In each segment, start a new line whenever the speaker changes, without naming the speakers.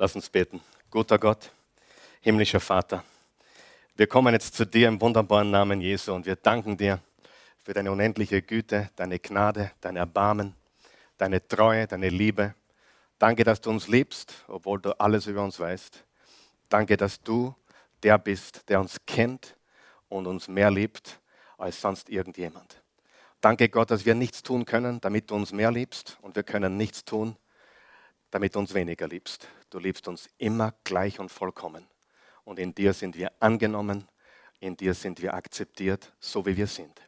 Lass uns beten. Guter Gott, himmlischer Vater, wir kommen jetzt zu dir im wunderbaren Namen Jesu und wir danken dir für deine unendliche Güte, deine Gnade, dein Erbarmen, deine Treue, deine Liebe. Danke, dass du uns liebst, obwohl du alles über uns weißt. Danke, dass du der bist, der uns kennt und uns mehr liebt als sonst irgendjemand. Danke Gott, dass wir nichts tun können, damit du uns mehr liebst und wir können nichts tun, damit du uns weniger liebst. Du liebst uns immer gleich und vollkommen. Und in dir sind wir angenommen, in dir sind wir akzeptiert, so wie wir sind.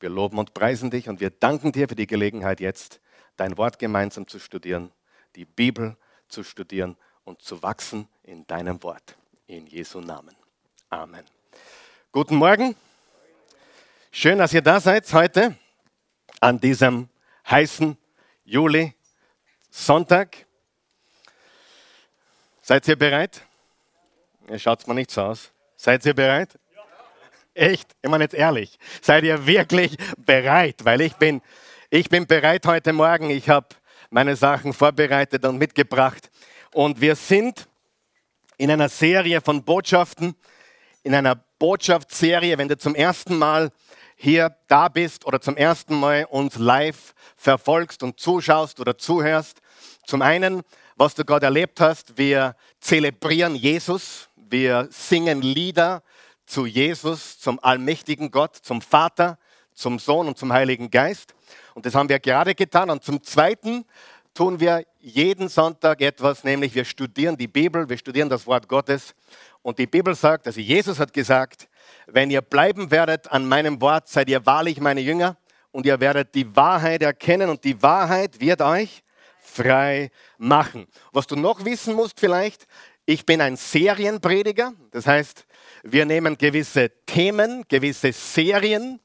Wir loben und preisen dich und wir danken dir für die Gelegenheit jetzt, dein Wort gemeinsam zu studieren, die Bibel zu studieren und zu wachsen in deinem Wort. In Jesu Namen. Amen. Guten Morgen. Schön, dass ihr da seid heute an diesem heißen Juli Sonntag. Seid ihr bereit? Ihr schaut mal nicht so aus. Seid ihr bereit? Echt? Ich meine jetzt ehrlich. Seid ihr wirklich bereit? Weil ich bin, ich bin bereit heute Morgen. Ich habe meine Sachen vorbereitet und mitgebracht. Und wir sind in einer Serie von Botschaften, in einer Botschaftsserie, wenn du zum ersten Mal hier da bist oder zum ersten Mal uns live verfolgst und zuschaust oder zuhörst. Zum einen was du gerade erlebt hast. Wir zelebrieren Jesus, wir singen Lieder zu Jesus, zum allmächtigen Gott, zum Vater, zum Sohn und zum Heiligen Geist. Und das haben wir gerade getan. Und zum Zweiten tun wir jeden Sonntag etwas, nämlich wir studieren die Bibel, wir studieren das Wort Gottes. Und die Bibel sagt, also Jesus hat gesagt, wenn ihr bleiben werdet an meinem Wort, seid ihr wahrlich meine Jünger und ihr werdet die Wahrheit erkennen und die Wahrheit wird euch frei machen. Was du noch wissen musst vielleicht, ich bin ein Serienprediger. Das heißt, wir nehmen gewisse Themen, gewisse Serien,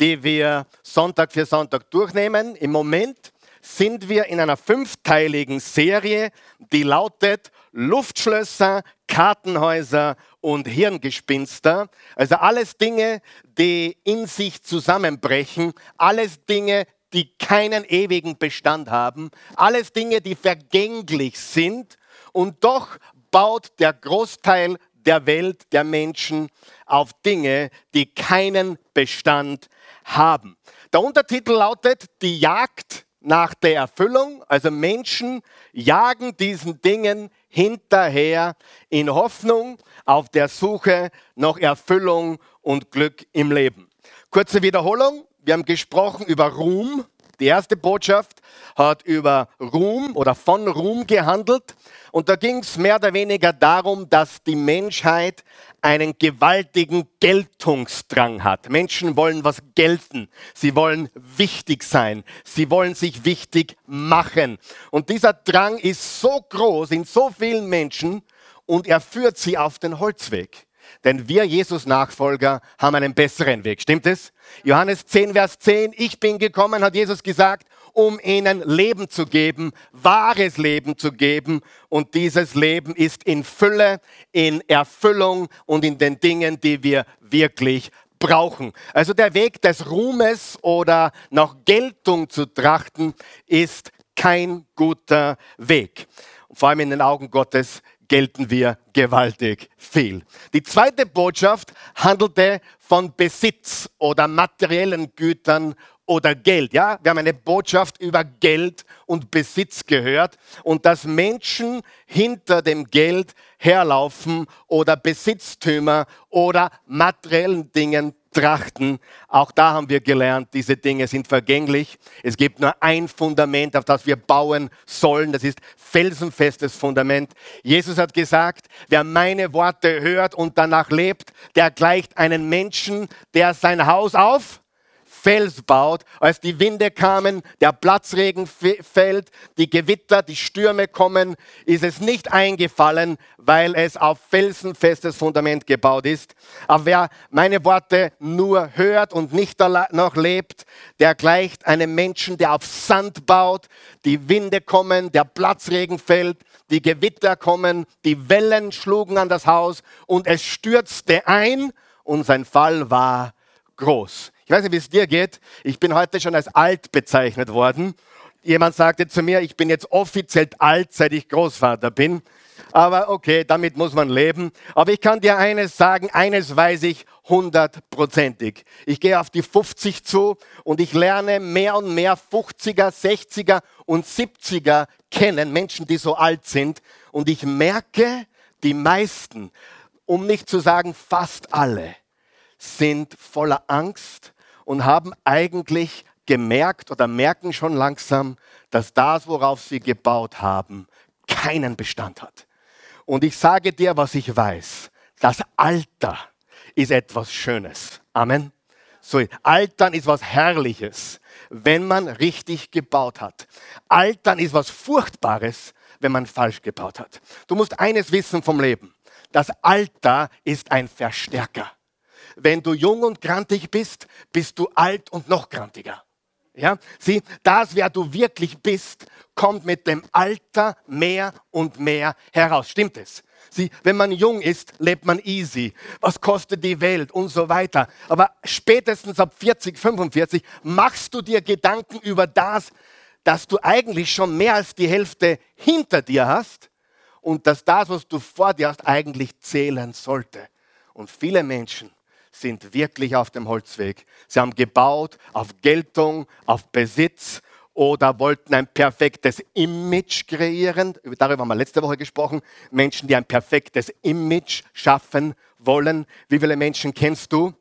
die wir Sonntag für Sonntag durchnehmen. Im Moment sind wir in einer fünfteiligen Serie, die lautet Luftschlösser, Kartenhäuser und Hirngespinster. Also alles Dinge, die in sich zusammenbrechen, alles Dinge, die keinen ewigen Bestand haben, alles Dinge, die vergänglich sind und doch baut der Großteil der Welt, der Menschen auf Dinge, die keinen Bestand haben. Der Untertitel lautet Die Jagd nach der Erfüllung. Also Menschen jagen diesen Dingen hinterher in Hoffnung auf der Suche nach Erfüllung und Glück im Leben. Kurze Wiederholung. Wir haben gesprochen über Ruhm. Die erste Botschaft hat über Ruhm oder von Ruhm gehandelt. Und da ging es mehr oder weniger darum, dass die Menschheit einen gewaltigen Geltungsdrang hat. Menschen wollen was gelten. Sie wollen wichtig sein. Sie wollen sich wichtig machen. Und dieser Drang ist so groß in so vielen Menschen und er führt sie auf den Holzweg. Denn wir Jesus-Nachfolger haben einen besseren Weg. Stimmt es? Johannes 10, Vers 10. Ich bin gekommen, hat Jesus gesagt, um ihnen Leben zu geben, wahres Leben zu geben. Und dieses Leben ist in Fülle, in Erfüllung und in den Dingen, die wir wirklich brauchen. Also der Weg des Ruhmes oder nach Geltung zu trachten, ist kein guter Weg. Vor allem in den Augen Gottes gelten wir gewaltig viel. Die zweite Botschaft handelte von Besitz oder materiellen Gütern oder Geld. Ja, wir haben eine Botschaft über Geld und Besitz gehört und dass Menschen hinter dem Geld herlaufen oder Besitztümer oder materiellen Dingen trachten. Auch da haben wir gelernt, diese Dinge sind vergänglich. Es gibt nur ein Fundament, auf das wir bauen sollen. Das ist felsenfestes Fundament. Jesus hat gesagt, wer meine Worte hört und danach lebt, der gleicht einen Menschen, der sein Haus auf Fels baut, als die Winde kamen, der Platzregen fällt, die Gewitter, die Stürme kommen, ist es nicht eingefallen, weil es auf felsenfestes Fundament gebaut ist. Aber wer meine Worte nur hört und nicht noch lebt, der gleicht einem Menschen, der auf Sand baut, die Winde kommen, der Platzregen fällt, die Gewitter kommen, die Wellen schlugen an das Haus und es stürzte ein und sein Fall war groß. Ich weiß nicht, wie es dir geht. Ich bin heute schon als alt bezeichnet worden. Jemand sagte zu mir, ich bin jetzt offiziell alt, seit ich Großvater bin. Aber okay, damit muss man leben. Aber ich kann dir eines sagen, eines weiß ich hundertprozentig. Ich gehe auf die 50 zu und ich lerne mehr und mehr 50er, 60er und 70er kennen, Menschen, die so alt sind. Und ich merke, die meisten, um nicht zu sagen fast alle, sind voller Angst und haben eigentlich gemerkt oder merken schon langsam, dass das, worauf sie gebaut haben, keinen Bestand hat. Und ich sage dir, was ich weiß. Das Alter ist etwas Schönes. Amen. So, Altern ist was Herrliches, wenn man richtig gebaut hat. Altern ist was Furchtbares, wenn man falsch gebaut hat. Du musst eines wissen vom Leben. Das Alter ist ein Verstärker. Wenn du jung und grantig bist, bist du alt und noch grantiger. Ja, sieh, das, wer du wirklich bist, kommt mit dem Alter mehr und mehr heraus. Stimmt es? Sieh, wenn man jung ist, lebt man easy. Was kostet die Welt und so weiter. Aber spätestens ab 40, 45 machst du dir Gedanken über das, dass du eigentlich schon mehr als die Hälfte hinter dir hast und dass das, was du vor dir hast, eigentlich zählen sollte. Und viele Menschen sind wirklich auf dem Holzweg. Sie haben gebaut auf Geltung, auf Besitz oder wollten ein perfektes Image kreieren. Darüber haben wir letzte Woche gesprochen. Menschen, die ein perfektes Image schaffen wollen. Wie viele Menschen kennst du,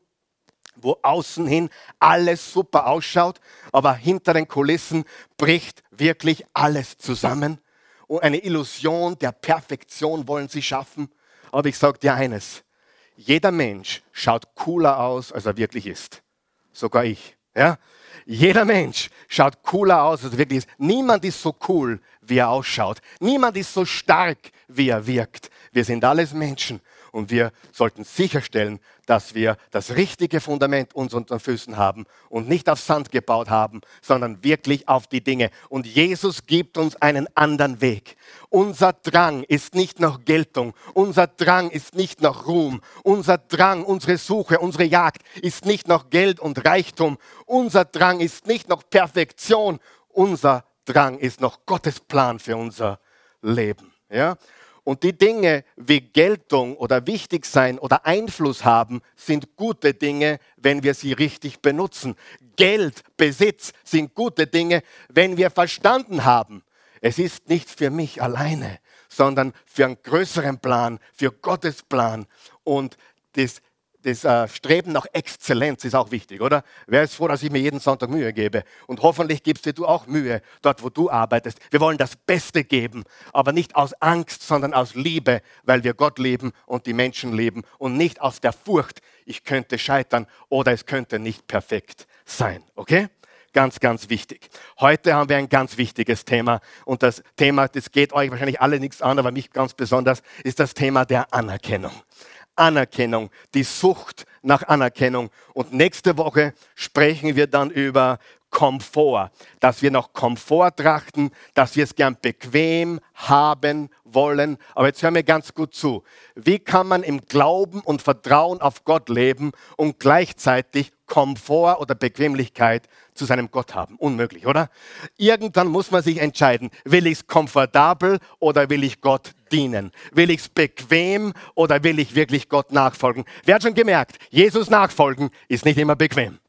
wo außen hin alles super ausschaut, aber hinter den Kulissen bricht wirklich alles zusammen? Und eine Illusion der Perfektion wollen sie schaffen. Aber ich sage dir eines, jeder Mensch schaut cooler aus, als er wirklich ist. Sogar ich. Ja? Jeder Mensch schaut cooler aus, als er wirklich ist. Niemand ist so cool, wie er ausschaut. Niemand ist so stark, wie er wirkt. Wir sind alles Menschen und wir sollten sicherstellen, dass wir das richtige Fundament uns unter den Füßen haben und nicht auf Sand gebaut haben, sondern wirklich auf die Dinge. Und Jesus gibt uns einen anderen Weg. Unser Drang ist nicht nach Geltung, unser Drang ist nicht nach Ruhm, unser Drang, unsere Suche, unsere Jagd ist nicht nach Geld und Reichtum, unser Drang ist nicht nach Perfektion, unser Drang ist nach Gottes Plan für unser Leben. Ja? Und die Dinge wie Geltung oder wichtig sein oder Einfluss haben, sind gute Dinge, wenn wir sie richtig benutzen. Geld, Besitz sind gute Dinge, wenn wir verstanden haben. Es ist nicht für mich alleine, sondern für einen größeren Plan, für Gottes Plan. Und das das äh, Streben nach Exzellenz ist auch wichtig, oder? Wer ist froh, dass ich mir jeden Sonntag Mühe gebe? Und hoffentlich gibst dir du auch Mühe dort, wo du arbeitest. Wir wollen das Beste geben, aber nicht aus Angst, sondern aus Liebe, weil wir Gott lieben und die Menschen lieben und nicht aus der Furcht, ich könnte scheitern oder es könnte nicht perfekt sein, okay? Ganz, ganz wichtig. Heute haben wir ein ganz wichtiges Thema und das Thema, das geht euch wahrscheinlich alle nichts an, aber mich ganz besonders, ist das Thema der Anerkennung. Anerkennung, die Sucht nach Anerkennung. Und nächste Woche sprechen wir dann über Komfort, dass wir nach Komfort trachten, dass wir es gern bequem haben wollen. Aber jetzt hören wir ganz gut zu. Wie kann man im Glauben und Vertrauen auf Gott leben und gleichzeitig Komfort oder Bequemlichkeit zu seinem Gott haben. Unmöglich, oder? Irgendwann muss man sich entscheiden, will ich es komfortabel oder will ich Gott dienen? Will ich es bequem oder will ich wirklich Gott nachfolgen? Wer hat schon gemerkt, Jesus nachfolgen ist nicht immer bequem.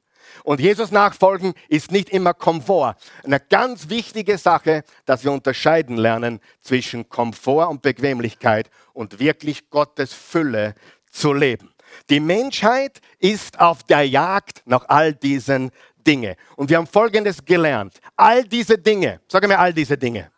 Und Jesus nachfolgen ist nicht immer Komfort. Eine ganz wichtige Sache, dass wir unterscheiden lernen zwischen Komfort und Bequemlichkeit und wirklich Gottes Fülle zu leben. Die Menschheit ist auf der Jagd nach all diesen Dingen. Und wir haben Folgendes gelernt. All diese Dinge, sage mir all diese Dinge,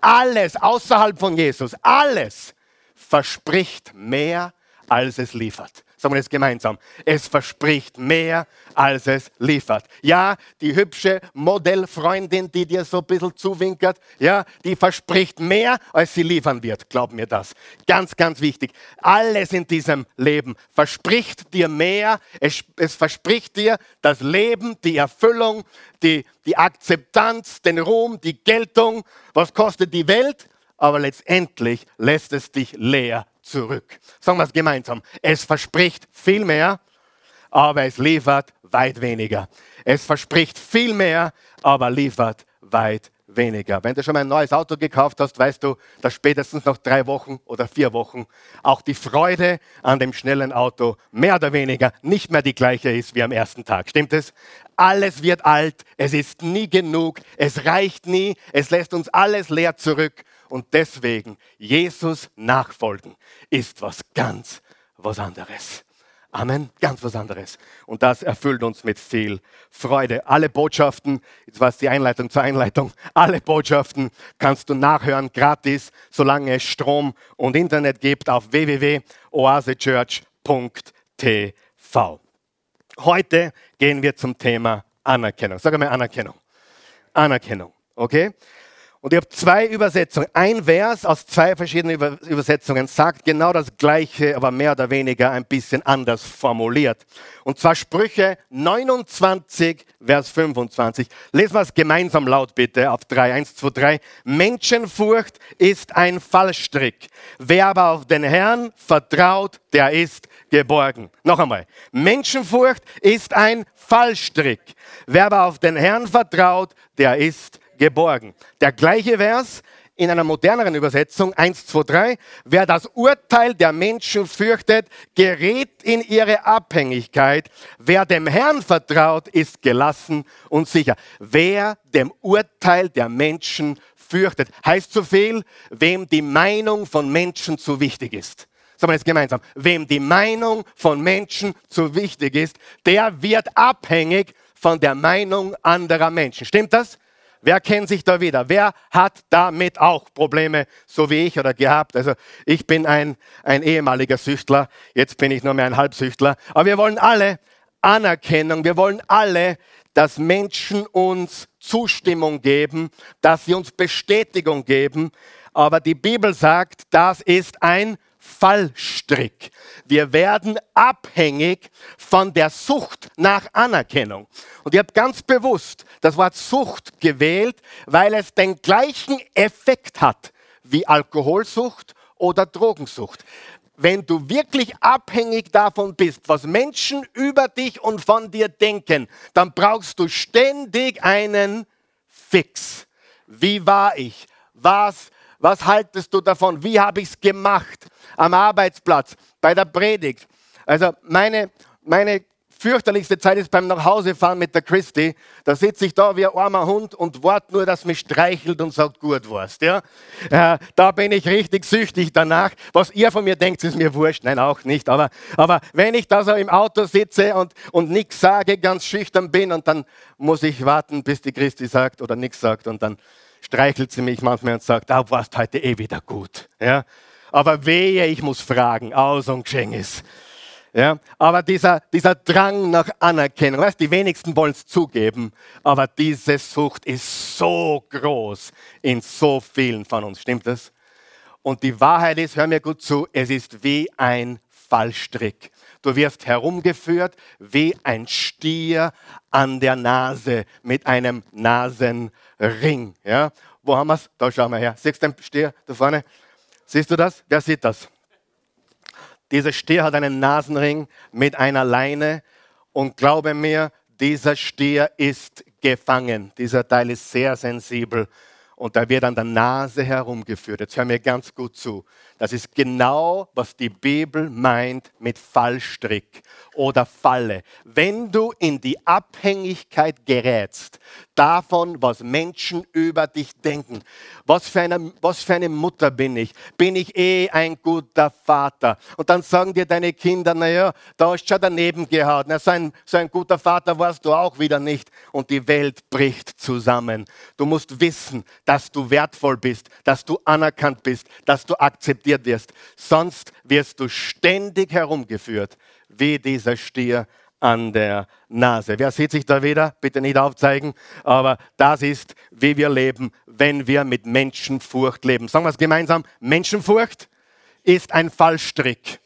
alles außerhalb von Jesus, alles verspricht mehr, als es liefert. Sagen wir das gemeinsam. Es verspricht mehr, als es liefert. Ja, die hübsche Modellfreundin, die dir so ein bisschen zuwinkert, ja, die verspricht mehr, als sie liefern wird. Glaub mir das. Ganz, ganz wichtig. Alles in diesem Leben verspricht dir mehr. Es, es verspricht dir das Leben, die Erfüllung, die, die Akzeptanz, den Ruhm, die Geltung. Was kostet die Welt? Aber letztendlich lässt es dich leer zurück. Sagen wir es gemeinsam. Es verspricht viel mehr, aber es liefert weit weniger. Es verspricht viel mehr, aber liefert weit weniger. Wenn du schon mal ein neues Auto gekauft hast, weißt du, dass spätestens nach drei Wochen oder vier Wochen auch die Freude an dem schnellen Auto mehr oder weniger nicht mehr die gleiche ist wie am ersten Tag. Stimmt es? Alles wird alt, es ist nie genug, es reicht nie, es lässt uns alles leer zurück. Und deswegen, Jesus nachfolgen ist was ganz was anderes. Amen. Ganz was anderes. Und das erfüllt uns mit viel Freude. Alle Botschaften, jetzt war es die Einleitung zur Einleitung, alle Botschaften kannst du nachhören, gratis, solange es Strom und Internet gibt, auf www.oasechurch.tv. Heute gehen wir zum Thema Anerkennung. Sag mal Anerkennung. Anerkennung. Okay? Und ich habe zwei Übersetzungen. Ein Vers aus zwei verschiedenen Übersetzungen sagt genau das Gleiche, aber mehr oder weniger ein bisschen anders formuliert. Und zwar Sprüche 29, Vers 25. Lesen wir es gemeinsam laut bitte auf 3. 1, 2, 3. Menschenfurcht ist ein Fallstrick. Wer aber auf den Herrn vertraut, der ist geborgen. Noch einmal. Menschenfurcht ist ein Fallstrick. Wer aber auf den Herrn vertraut, der ist geborgen. Der gleiche Vers in einer moderneren Übersetzung, 1, 2, 3, wer das Urteil der Menschen fürchtet, gerät in ihre Abhängigkeit. Wer dem Herrn vertraut, ist gelassen und sicher. Wer dem Urteil der Menschen fürchtet, heißt so viel, wem die Meinung von Menschen zu wichtig ist. Sagen wir jetzt gemeinsam. Wem die Meinung von Menschen zu wichtig ist, der wird abhängig von der Meinung anderer Menschen. Stimmt das? Wer kennt sich da wieder? Wer hat damit auch Probleme, so wie ich oder gehabt? Also ich bin ein, ein ehemaliger Süchtler, jetzt bin ich nur mehr ein Halbsüchtler. Aber wir wollen alle Anerkennung, wir wollen alle, dass Menschen uns Zustimmung geben, dass sie uns Bestätigung geben. Aber die Bibel sagt, das ist ein Fallstrick. Wir werden abhängig von der Sucht nach Anerkennung. Und ihr habt ganz bewusst das Wort Sucht gewählt, weil es den gleichen Effekt hat wie Alkoholsucht oder Drogensucht. Wenn du wirklich abhängig davon bist, was Menschen über dich und von dir denken, dann brauchst du ständig einen Fix. Wie war ich? Was was haltest du davon? Wie habe ich es gemacht? Am Arbeitsplatz, bei der Predigt. Also meine, meine fürchterlichste Zeit ist beim Nachhausefahren mit der Christi. Da sitze ich da wie ein armer Hund und warte nur, dass mich streichelt und sagt, gut warst. Ja? Äh, da bin ich richtig süchtig danach. Was ihr von mir denkt, ist mir wurscht. Nein, auch nicht. Aber, aber wenn ich da so im Auto sitze und, und nichts sage, ganz schüchtern bin und dann muss ich warten, bis die Christi sagt oder nichts sagt und dann streichelt sie mich manchmal und sagt, ah, warst heute eh wieder gut. Ja? Aber wehe, ich muss fragen, aus und geschehen ist. Ja, aber dieser, dieser Drang nach Anerkennung, weißt, die wenigsten wollen es zugeben, aber diese Sucht ist so groß in so vielen von uns. Stimmt das? Und die Wahrheit ist, hör mir gut zu, es ist wie ein Fallstrick. Du wirst herumgeführt wie ein Stier an der Nase mit einem Nasenring. Ja? Wo haben wir es? Da schauen wir her. Siehst du den Stier da vorne? Siehst du das? Wer sieht das? Dieser Stier hat einen Nasenring mit einer Leine und glaube mir, dieser Stier ist gefangen. Dieser Teil ist sehr sensibel und da wird an der Nase herumgeführt. Jetzt hör mir ganz gut zu. Das ist genau, was die Bibel meint mit Fallstrick oder Falle. Wenn du in die Abhängigkeit gerätst, davon, was Menschen über dich denken, was für, eine, was für eine Mutter bin ich, bin ich eh ein guter Vater. Und dann sagen dir deine Kinder, naja, da hast du schon daneben gehauen. Na, so, ein, so ein guter Vater warst du auch wieder nicht. Und die Welt bricht zusammen. Du musst wissen, dass du wertvoll bist, dass du anerkannt bist, dass du akzeptiert akzeptiert wirst. Sonst wirst du ständig herumgeführt wie dieser Stier an der Nase. Wer sieht sich da wieder? Bitte nicht aufzeigen. Aber das ist, wie wir leben, wenn wir mit Menschenfurcht leben. Sagen wir es gemeinsam. Menschenfurcht ist ein Fallstrick.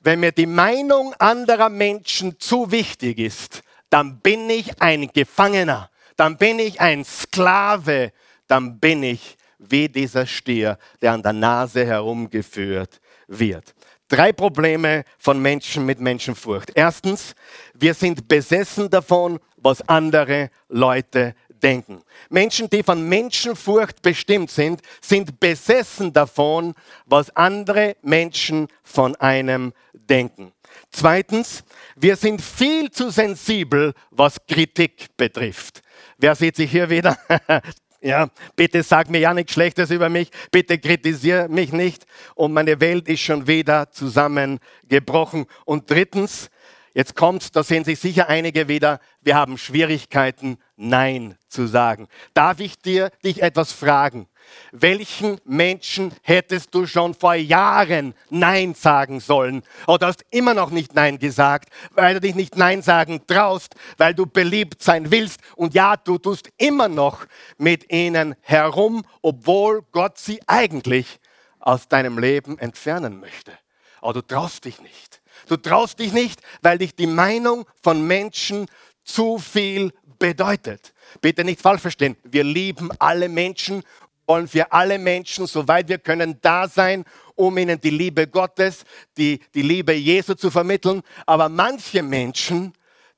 Wenn mir die Meinung anderer Menschen zu wichtig ist, dann bin ich ein Gefangener, dann bin ich ein Sklave, dann bin ich wie dieser Stier, der an der Nase herumgeführt wird. Drei Probleme von Menschen mit Menschenfurcht. Erstens, wir sind besessen davon, was andere Leute denken. Menschen, die von Menschenfurcht bestimmt sind, sind besessen davon, was andere Menschen von einem denken. Zweitens, wir sind viel zu sensibel, was Kritik betrifft. Wer sieht sich hier wieder? ja, bitte sag mir ja nichts Schlechtes über mich, bitte kritisiere mich nicht und meine Welt ist schon wieder zusammengebrochen. Und drittens, Jetzt kommt, da sehen sich sicher einige wieder, wir haben Schwierigkeiten, Nein zu sagen. Darf ich dir dich etwas fragen? Welchen Menschen hättest du schon vor Jahren Nein sagen sollen? Oder hast immer noch nicht Nein gesagt, weil du dich nicht Nein sagen traust, weil du beliebt sein willst. Und ja, du tust immer noch mit ihnen herum, obwohl Gott sie eigentlich aus deinem Leben entfernen möchte. Aber du traust dich nicht. Du traust dich nicht, weil dich die Meinung von Menschen zu viel bedeutet. Bitte nicht falsch verstehen. Wir lieben alle Menschen, wollen für alle Menschen, soweit wir können, da sein, um ihnen die Liebe Gottes, die, die Liebe Jesu zu vermitteln. Aber manche Menschen,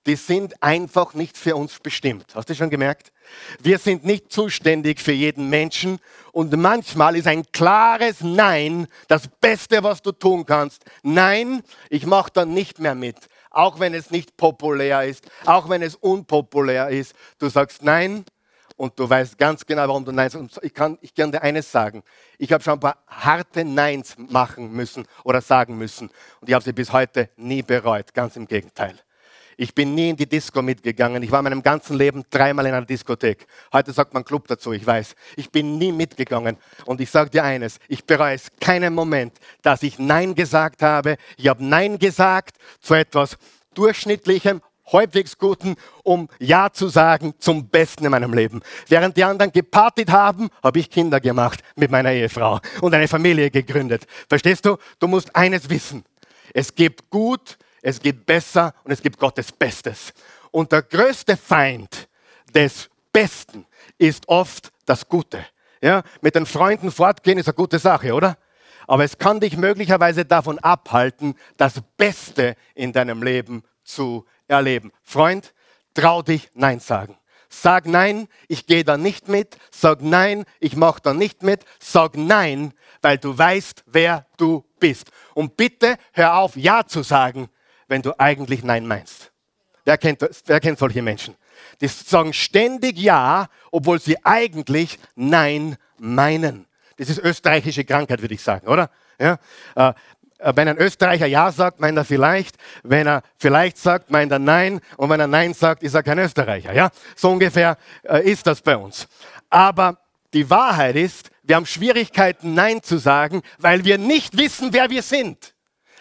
die sind einfach nicht für uns bestimmt. Hast du schon gemerkt? Wir sind nicht zuständig für jeden Menschen und manchmal ist ein klares Nein das Beste, was du tun kannst. Nein, ich mache da nicht mehr mit. Auch wenn es nicht populär ist, auch wenn es unpopulär ist. Du sagst Nein und du weißt ganz genau, warum du Nein sagst. Ich kann, ich kann dir eines sagen. Ich habe schon ein paar harte Neins machen müssen oder sagen müssen. Und ich habe sie bis heute nie bereut. Ganz im Gegenteil. Ich bin nie in die Disco mitgegangen. Ich war in meinem ganzen Leben dreimal in einer Diskothek. Heute sagt man Club dazu, ich weiß. Ich bin nie mitgegangen. Und ich sage dir eines, ich bereue es keinen Moment, dass ich Nein gesagt habe. Ich habe Nein gesagt zu etwas Durchschnittlichem, halbwegs Guten, um Ja zu sagen zum Besten in meinem Leben. Während die anderen gepartet haben, habe ich Kinder gemacht mit meiner Ehefrau und eine Familie gegründet. Verstehst du? Du musst eines wissen. Es gibt gut, es gibt besser und es gibt Gottes Bestes. Und der größte Feind des Besten ist oft das Gute. Ja, mit den Freunden fortgehen ist eine gute Sache, oder? Aber es kann dich möglicherweise davon abhalten, das Beste in deinem Leben zu erleben. Freund, trau dich Nein sagen. Sag Nein, ich gehe da nicht mit. Sag Nein, ich mache da nicht mit. Sag Nein, weil du weißt, wer du bist. Und bitte hör auf, Ja zu sagen, wenn du eigentlich Nein meinst. Wer kennt, wer kennt solche Menschen? Die sagen ständig Ja, obwohl sie eigentlich Nein meinen. Das ist österreichische Krankheit, würde ich sagen, oder? Ja? Äh, wenn ein Österreicher Ja sagt, meint er vielleicht. Wenn er vielleicht sagt, meint er Nein. Und wenn er Nein sagt, ist er kein Österreicher. Ja? So ungefähr äh, ist das bei uns. Aber die Wahrheit ist, wir haben Schwierigkeiten, Nein zu sagen, weil wir nicht wissen, wer wir sind.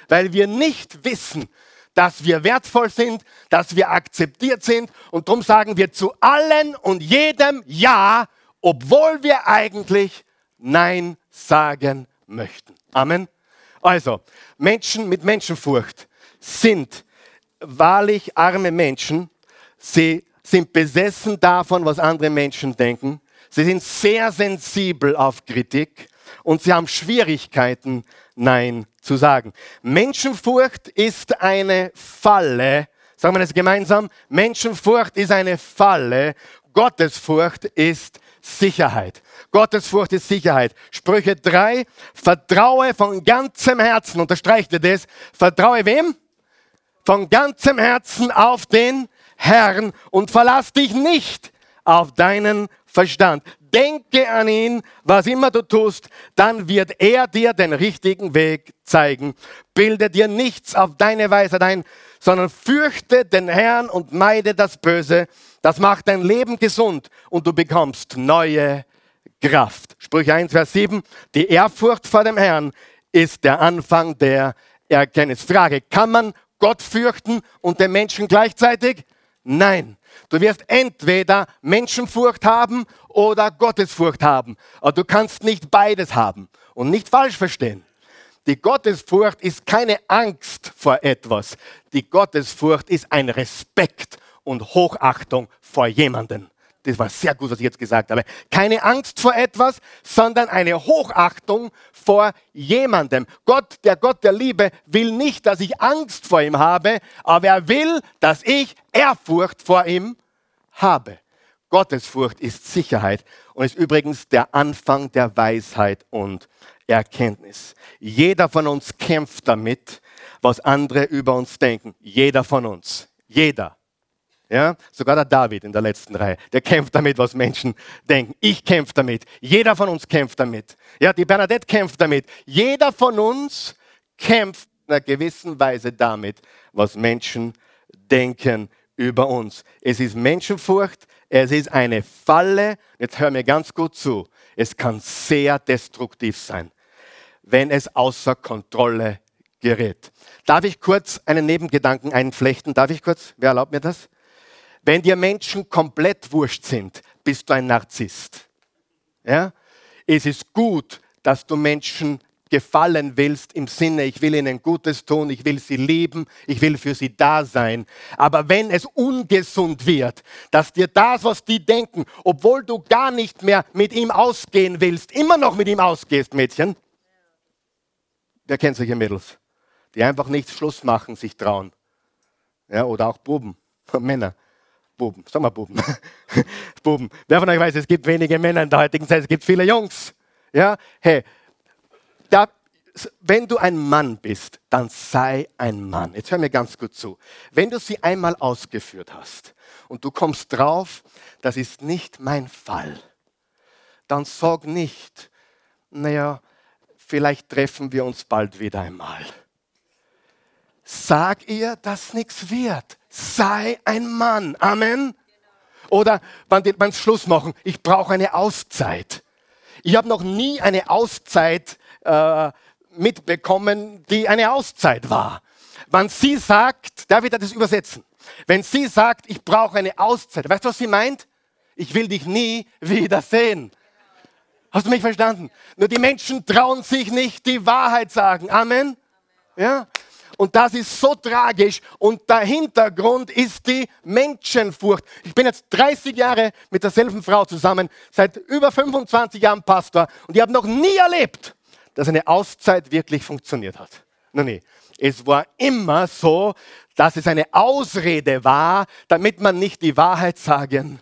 Weil wir nicht wissen, dass wir wertvoll sind, dass wir akzeptiert sind. Und darum sagen wir zu allen und jedem Ja, obwohl wir eigentlich Nein sagen möchten. Amen. Also, Menschen mit Menschenfurcht sind wahrlich arme Menschen. Sie sind besessen davon, was andere Menschen denken. Sie sind sehr sensibel auf Kritik und sie haben Schwierigkeiten, Nein zu sagen. Menschenfurcht ist eine Falle. Sagen wir das gemeinsam. Menschenfurcht ist eine Falle. Gottesfurcht ist Sicherheit. Gottesfurcht ist Sicherheit. Sprüche 3. Vertraue von ganzem Herzen. Unterstreicht ihr das? Vertraue wem? Von ganzem Herzen auf den Herrn und verlass dich nicht auf deinen Verstand. Denke an ihn, was immer du tust, dann wird er dir den richtigen Weg zeigen. Bilde dir nichts auf deine Weisheit ein, sondern fürchte den Herrn und meide das Böse. Das macht dein Leben gesund und du bekommst neue Kraft. Sprüche 1, Vers 7. Die Ehrfurcht vor dem Herrn ist der Anfang der Erkenntnis. Frage, kann man Gott fürchten und den Menschen gleichzeitig? Nein. Du wirst entweder Menschenfurcht haben oder Gottesfurcht haben. Aber du kannst nicht beides haben. Und nicht falsch verstehen. Die Gottesfurcht ist keine Angst vor etwas. Die Gottesfurcht ist ein Respekt und Hochachtung vor jemanden. Das war sehr gut, was ich jetzt gesagt habe. Keine Angst vor etwas, sondern eine Hochachtung vor jemandem. Gott, der Gott der Liebe, will nicht, dass ich Angst vor ihm habe, aber er will, dass ich Ehrfurcht vor ihm habe. Gottesfurcht ist Sicherheit und ist übrigens der Anfang der Weisheit und Erkenntnis. Jeder von uns kämpft damit, was andere über uns denken. Jeder von uns. Jeder. Ja, sogar der David in der letzten Reihe, der kämpft damit, was Menschen denken. Ich kämpfe damit. Jeder von uns kämpft damit. Ja, die Bernadette kämpft damit. Jeder von uns kämpft in einer gewissen Weise damit, was Menschen denken über uns. Es ist Menschenfurcht, es ist eine Falle. Jetzt hör mir ganz gut zu. Es kann sehr destruktiv sein, wenn es außer Kontrolle gerät. Darf ich kurz einen Nebengedanken einflechten? Darf ich kurz? Wer erlaubt mir das? Wenn dir Menschen komplett wurscht sind, bist du ein Narzisst. Ja? Es ist gut, dass du Menschen gefallen willst im Sinne, ich will ihnen Gutes tun, ich will sie lieben, ich will für sie da sein. Aber wenn es ungesund wird, dass dir das, was die denken, obwohl du gar nicht mehr mit ihm ausgehen willst, immer noch mit ihm ausgehst, Mädchen. Wer kennt solche Mädels? Die einfach nicht Schluss machen, sich trauen. Ja, oder auch Buben, Männer. Buben, sag mal Buben. Buben. Wer von euch weiß, es gibt wenige Männer in der heutigen Zeit, es gibt viele Jungs. Ja, hey, da, wenn du ein Mann bist, dann sei ein Mann. Jetzt hör mir ganz gut zu. Wenn du sie einmal ausgeführt hast und du kommst drauf, das ist nicht mein Fall, dann sag nicht, naja, vielleicht treffen wir uns bald wieder einmal. Sag ihr, dass nichts wird. Sei ein Mann. Amen. Oder beim Schluss machen, ich brauche eine Auszeit. Ich habe noch nie eine Auszeit äh, mitbekommen, die eine Auszeit war. Wenn sie sagt, darf ich das übersetzen? Wenn sie sagt, ich brauche eine Auszeit, weißt du, was sie meint? Ich will dich nie wiedersehen. Hast du mich verstanden? Nur die Menschen trauen sich nicht die Wahrheit sagen. Amen. Ja? Und das ist so tragisch. Und der Hintergrund ist die Menschenfurcht. Ich bin jetzt 30 Jahre mit derselben Frau zusammen, seit über 25 Jahren Pastor. Und ich habe noch nie erlebt, dass eine Auszeit wirklich funktioniert hat. Noch nie. Es war immer so, dass es eine Ausrede war, damit man nicht die Wahrheit sagen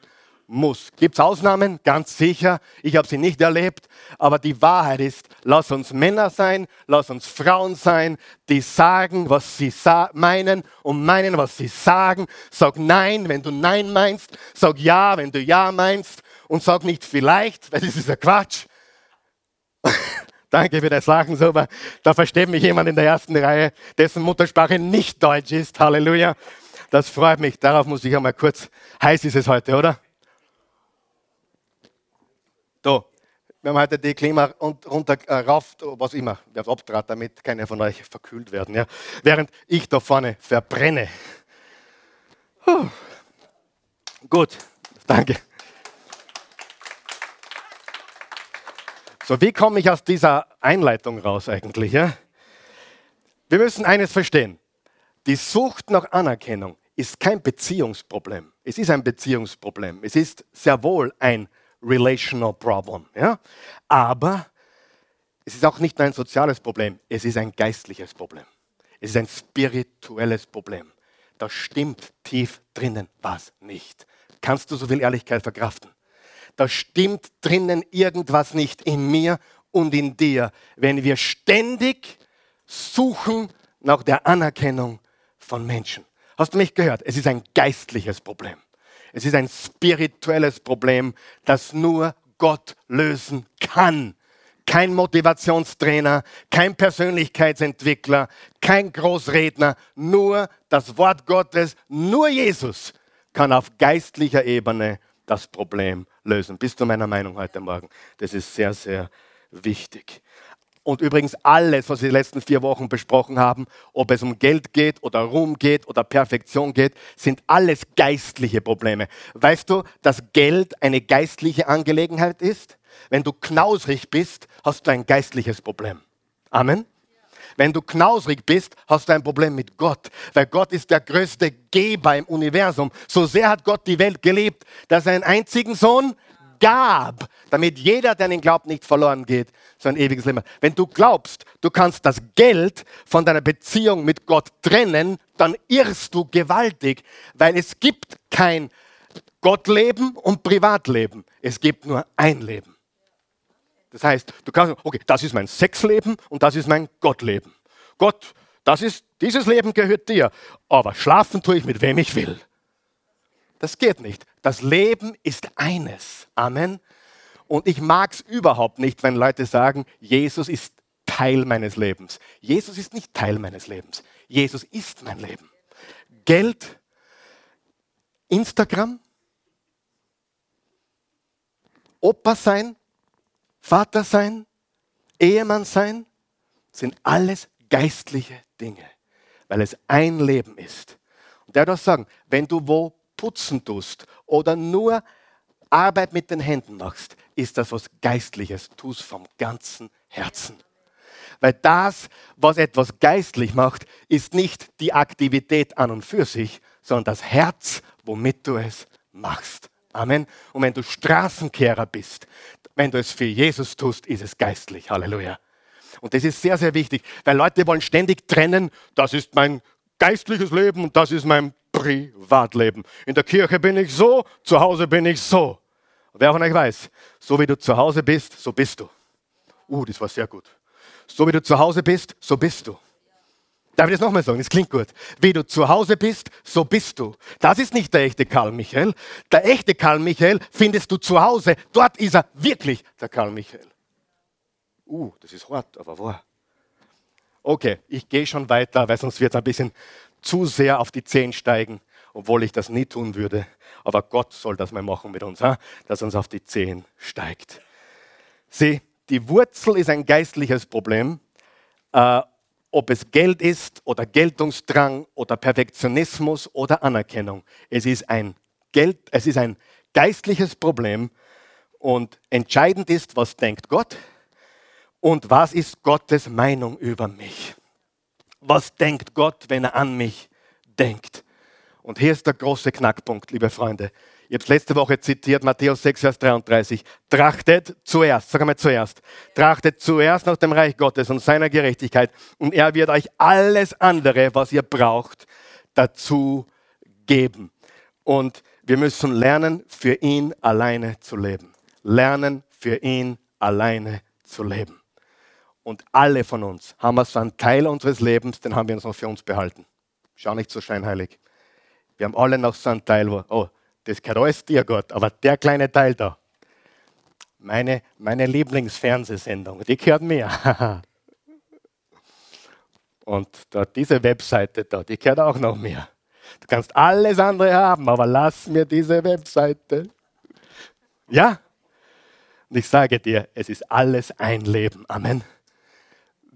muss. Gibt es Ausnahmen? Ganz sicher. Ich habe sie nicht erlebt. Aber die Wahrheit ist, lass uns Männer sein, lass uns Frauen sein, die sagen, was sie sa meinen und meinen, was sie sagen. Sag Nein, wenn du Nein meinst. Sag Ja, wenn du Ja meinst. Und sag nicht vielleicht, weil das ist ja Quatsch. Danke für das Lachen, super. Da versteht mich jemand in der ersten Reihe, dessen Muttersprache nicht Deutsch ist. Halleluja. Das freut mich. Darauf muss ich einmal kurz. Heiß ist es heute, oder? So, wir haben heute die Klima runter, äh, rauf, was immer, wer abtrat, damit keine von euch verkühlt werden. Ja. Während ich da vorne verbrenne. Puh. Gut, danke. So, wie komme ich aus dieser Einleitung raus eigentlich? Ja? Wir müssen eines verstehen. Die Sucht nach Anerkennung ist kein Beziehungsproblem. Es ist ein Beziehungsproblem. Es ist sehr wohl ein relational problem. Ja? Aber es ist auch nicht nur ein soziales Problem, es ist ein geistliches Problem. Es ist ein spirituelles Problem. Da stimmt tief drinnen was nicht. Kannst du so viel Ehrlichkeit verkraften? da stimmt drinnen irgendwas nicht in mir und in dir, wenn wir ständig suchen nach der Anerkennung von Menschen. Hast du mich gehört? Es ist ein geistliches Problem. Es ist ein spirituelles Problem, das nur Gott lösen kann. Kein Motivationstrainer, kein Persönlichkeitsentwickler, kein Großredner, nur das Wort Gottes, nur Jesus kann auf geistlicher Ebene das Problem lösen. Bist du meiner Meinung heute Morgen? Das ist sehr, sehr wichtig. Und übrigens alles, was wir die letzten vier Wochen besprochen haben, ob es um Geld geht oder Ruhm geht oder Perfektion geht, sind alles geistliche Probleme. Weißt du, dass Geld eine geistliche Angelegenheit ist? Wenn du knausrig bist, hast du ein geistliches Problem. Amen. Wenn du knausrig bist, hast du ein Problem mit Gott, weil Gott ist der größte Geber im Universum. So sehr hat Gott die Welt geliebt, dass er einen einzigen Sohn gab, damit jeder, der an ihn glaubt, nicht verloren geht, sondern ewiges Leben. Wenn du glaubst, du kannst das Geld von deiner Beziehung mit Gott trennen, dann irrst du gewaltig, weil es gibt kein Gottleben und Privatleben. Es gibt nur ein Leben. Das heißt, du kannst, okay, das ist mein Sexleben und das ist mein Gottleben. Gott, das ist, dieses Leben gehört dir, aber schlafen tue ich mit wem ich will. Das geht nicht. Das Leben ist eines. Amen. Und ich mag es überhaupt nicht, wenn Leute sagen, Jesus ist Teil meines Lebens. Jesus ist nicht Teil meines Lebens. Jesus ist mein Leben. Geld, Instagram, Opa sein, Vater sein, Ehemann sein, sind alles geistliche Dinge, weil es ein Leben ist. Und der darf sagen, wenn du wo putzen tust oder nur Arbeit mit den Händen machst, ist das was Geistliches, tu es vom ganzen Herzen. Weil das, was etwas geistlich macht, ist nicht die Aktivität an und für sich, sondern das Herz, womit du es machst. Amen. Und wenn du Straßenkehrer bist, wenn du es für Jesus tust, ist es geistlich. Halleluja. Und das ist sehr, sehr wichtig, weil Leute wollen ständig trennen, das ist mein geistliches Leben und das ist mein Privatleben. In der Kirche bin ich so, zu Hause bin ich so. Wer von euch weiß, so wie du zu Hause bist, so bist du. Uh, das war sehr gut. So wie du zu Hause bist, so bist du. Darf ich das nochmal sagen? Das klingt gut. Wie du zu Hause bist, so bist du. Das ist nicht der echte Karl Michael. Der echte Karl Michael findest du zu Hause. Dort ist er wirklich der Karl Michael. Uh, das ist hart, aber wahr. Okay, ich gehe schon weiter, weil sonst wird es ein bisschen zu sehr auf die Zehen steigen, obwohl ich das nie tun würde. Aber Gott soll das mal machen mit uns, dass uns auf die Zehen steigt. Sieh, die Wurzel ist ein geistliches Problem. Äh, ob es Geld ist oder Geltungsdrang oder Perfektionismus oder Anerkennung. Es ist ein, Geld, es ist ein geistliches Problem und entscheidend ist, was denkt Gott und was ist Gottes Meinung über mich. Was denkt Gott, wenn er an mich denkt? Und hier ist der große Knackpunkt, liebe Freunde. Ich habe es letzte Woche zitiert, Matthäus 6, Vers 33. Trachtet zuerst, sag einmal zuerst, trachtet zuerst nach dem Reich Gottes und seiner Gerechtigkeit und er wird euch alles andere, was ihr braucht, dazu geben. Und wir müssen lernen, für ihn alleine zu leben. Lernen, für ihn alleine zu leben. Und alle von uns haben so einen Teil unseres Lebens, den haben wir uns noch für uns behalten. Schau nicht so scheinheilig. Wir haben alle noch so einen Teil, wo, oh, das gehört alles dir, Gott, aber der kleine Teil da, meine, meine Lieblingsfernsehsendung, die gehört mir. Und da, diese Webseite da, die gehört auch noch mir. Du kannst alles andere haben, aber lass mir diese Webseite. Ja? Und ich sage dir, es ist alles ein Leben. Amen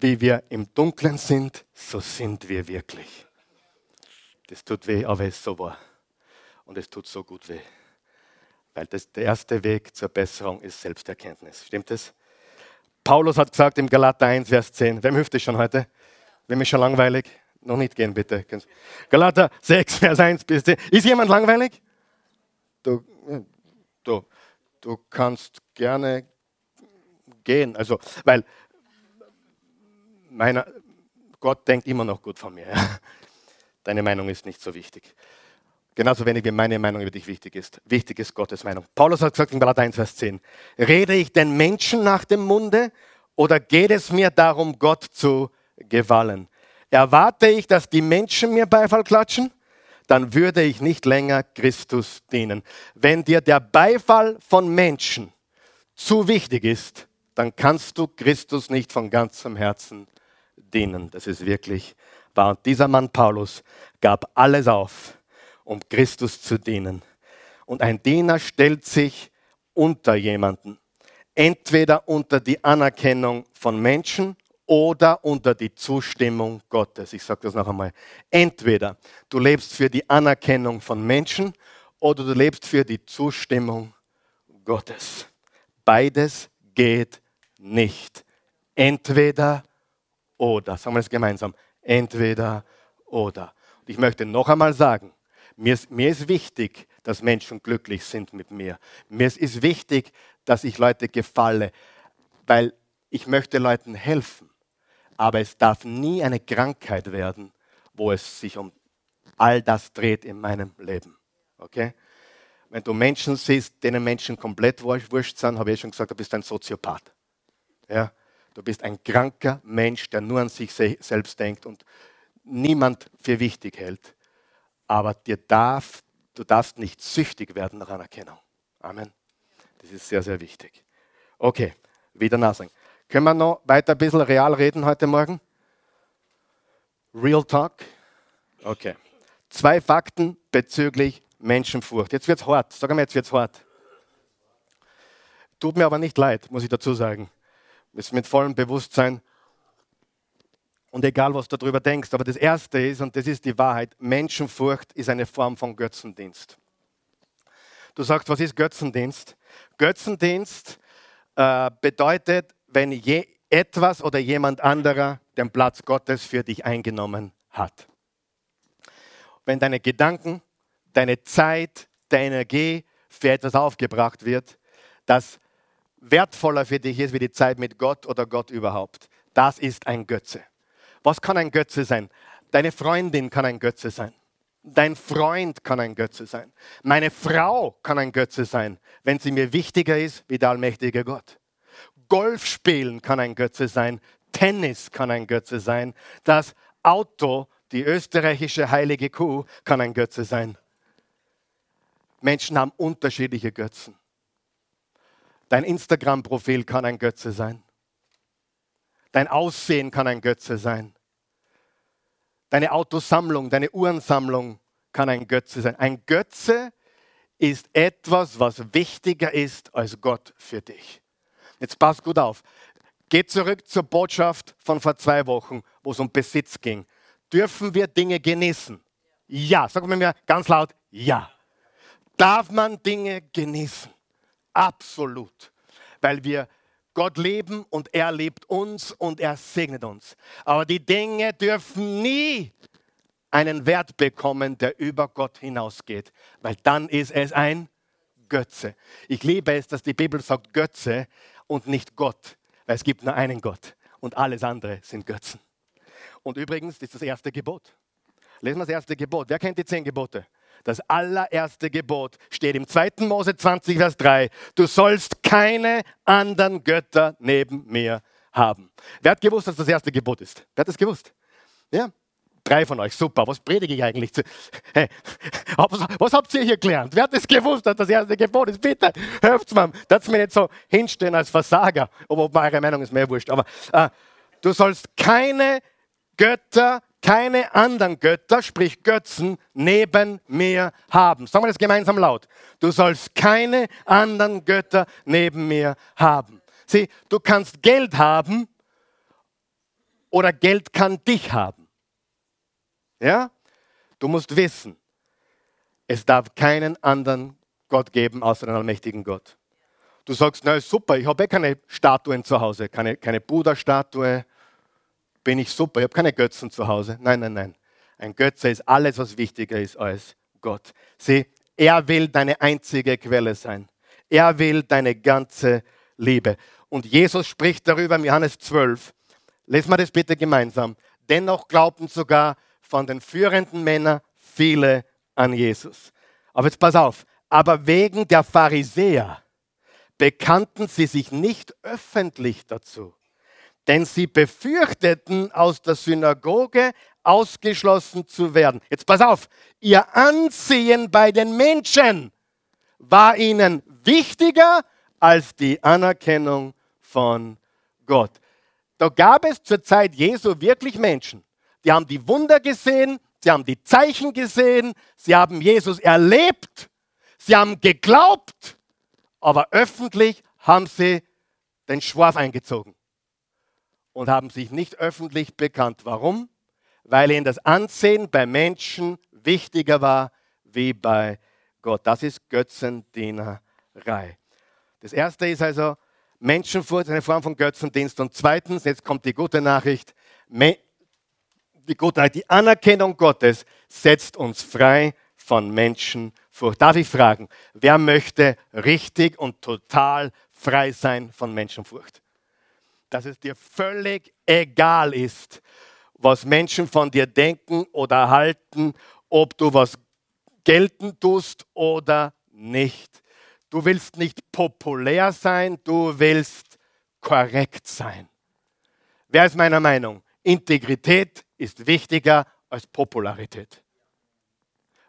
wie wir im Dunkeln sind, so sind wir wirklich. Das tut weh, aber es ist so wahr. Und es tut so gut weh. Weil das, der erste Weg zur Besserung ist Selbsterkenntnis. Stimmt das? Paulus hat gesagt im Galater 1, Vers 10. Wem hilft es schon heute? Wem ist schon langweilig? Noch nicht gehen, bitte. Galater 6, Vers 1 bis 10. Ist jemand langweilig? Du, du, du kannst gerne gehen. Also, weil meiner, Gott denkt immer noch gut von mir. Deine Meinung ist nicht so wichtig. Genauso wenig wie meine Meinung über dich wichtig ist. Wichtig ist Gottes Meinung. Paulus hat gesagt in Galater 1, Vers 10, rede ich den Menschen nach dem Munde oder geht es mir darum, Gott zu gefallen? Erwarte ich, dass die Menschen mir Beifall klatschen? Dann würde ich nicht länger Christus dienen. Wenn dir der Beifall von Menschen zu wichtig ist, dann kannst du Christus nicht von ganzem Herzen dienen. Das ist wirklich wahr. Und dieser Mann Paulus gab alles auf, um Christus zu dienen. Und ein Diener stellt sich unter jemanden. Entweder unter die Anerkennung von Menschen oder unter die Zustimmung Gottes. Ich sage das noch einmal. Entweder du lebst für die Anerkennung von Menschen oder du lebst für die Zustimmung Gottes. Beides geht nicht. Entweder oder. Sagen wir es gemeinsam. Entweder oder. Und ich möchte noch einmal sagen, mir ist, mir ist wichtig, dass Menschen glücklich sind mit mir. Mir ist, wichtig, dass ich Leute gefalle, weil ich möchte Leuten helfen. Aber es darf nie eine Krankheit werden, wo es sich um all das dreht in meinem Leben. Okay? Wenn du Menschen siehst, denen Menschen komplett wurscht sind, habe ich schon gesagt, du bist ein Soziopath. Ja? Du bist ein kranker Mensch, der nur an sich selbst denkt und niemand für wichtig hält. Aber dir darf, du darfst nicht süchtig werden nach Anerkennung. Amen. Das ist sehr, sehr wichtig. Okay, wieder nachsagen. Können wir noch weiter ein bisschen real reden heute Morgen? Real Talk? Okay. Zwei Fakten bezüglich Menschenfurcht. Jetzt wird es hart. Sag mal, jetzt wird es hart. Tut mir aber nicht leid, muss ich dazu sagen. Ist mit vollem Bewusstsein und egal, was du darüber denkst. Aber das Erste ist, und das ist die Wahrheit, Menschenfurcht ist eine Form von Götzendienst. Du sagst, was ist Götzendienst? Götzendienst äh, bedeutet, wenn je etwas oder jemand anderer den Platz Gottes für dich eingenommen hat. Wenn deine Gedanken, deine Zeit, deine Energie für etwas aufgebracht wird, das wertvoller für dich ist wie die Zeit mit Gott oder Gott überhaupt. Das ist ein Götze. Was kann ein Götze sein? Deine Freundin kann ein Götze sein. Dein Freund kann ein Götze sein. Meine Frau kann ein Götze sein, wenn sie mir wichtiger ist wie der allmächtige Gott. Golf spielen kann ein Götze sein. Tennis kann ein Götze sein. Das Auto, die österreichische heilige Kuh, kann ein Götze sein. Menschen haben unterschiedliche Götzen. Dein Instagram-Profil kann ein Götze sein. Dein Aussehen kann ein Götze sein. Deine Autosammlung, deine Uhrensammlung kann ein Götze sein. Ein Götze ist etwas, was wichtiger ist als Gott für dich. Jetzt pass gut auf. Geh zurück zur Botschaft von vor zwei Wochen, wo es um Besitz ging. Dürfen wir Dinge genießen? Ja. Sag mir ganz laut, ja. Darf man Dinge genießen? Absolut. Weil wir Gott leben und er liebt uns und er segnet uns. Aber die Dinge dürfen nie einen Wert bekommen, der über Gott hinausgeht, weil dann ist es ein Götze. Ich liebe es, dass die Bibel sagt Götze und nicht Gott, weil es gibt nur einen Gott und alles andere sind Götzen. Und übrigens ist das erste Gebot. Lesen wir das erste Gebot. Wer kennt die zehn Gebote? Das allererste Gebot steht im 2. Mose 20, Vers 3. Du sollst keine anderen Götter neben mir haben. Wer hat gewusst, dass das erste Gebot ist? Wer hat das gewusst? Ja, Drei von euch, super. Was predige ich eigentlich? Hey, was, was, habt ihr hier gelernt? Wer hat das gewusst, dass das erste Gebot ist? Bitte, helft's mir. Das mir nicht so hinstehen als Versager. Aber eure Meinung ist mir wurscht. Aber äh, du sollst keine Götter keine anderen Götter, sprich Götzen, neben mir haben. Sagen wir das gemeinsam laut. Du sollst keine anderen Götter neben mir haben. Sieh, du kannst Geld haben oder Geld kann dich haben. Ja? Du musst wissen, es darf keinen anderen Gott geben außer den allmächtigen Gott. Du sagst, na super, ich habe eh keine Statuen zu Hause, keine, keine Buddha-Statue, bin ich super, ich habe keine Götzen zu Hause. Nein, nein, nein. Ein Götze ist alles, was wichtiger ist als Gott. Sieh, er will deine einzige Quelle sein. Er will deine ganze Liebe. Und Jesus spricht darüber im Johannes 12. Lesen wir das bitte gemeinsam. Dennoch glaubten sogar von den führenden Männern viele an Jesus. Aber jetzt pass auf. Aber wegen der Pharisäer bekannten sie sich nicht öffentlich dazu denn sie befürchteten, aus der Synagoge ausgeschlossen zu werden. Jetzt pass auf, ihr Ansehen bei den Menschen war ihnen wichtiger als die Anerkennung von Gott. Da gab es zur Zeit Jesu wirklich Menschen, die haben die Wunder gesehen, sie haben die Zeichen gesehen, sie haben Jesus erlebt, sie haben geglaubt, aber öffentlich haben sie den Schwarf eingezogen und haben sich nicht öffentlich bekannt. Warum? Weil ihnen das Ansehen bei Menschen wichtiger war wie bei Gott. Das ist Götzendienerei. Das erste ist also, Menschenfurcht eine Form von Götzendienst. Und zweitens, jetzt kommt die gute Nachricht, die gute Nachricht, die Anerkennung Gottes setzt uns frei von Menschenfurcht. Darf ich fragen, wer möchte richtig und total frei sein von Menschenfurcht? Dass es dir völlig egal ist, was Menschen von dir denken oder halten, ob du was gelten tust oder nicht. Du willst nicht populär sein, du willst korrekt sein. Wer ist meiner Meinung? Integrität ist wichtiger als Popularität.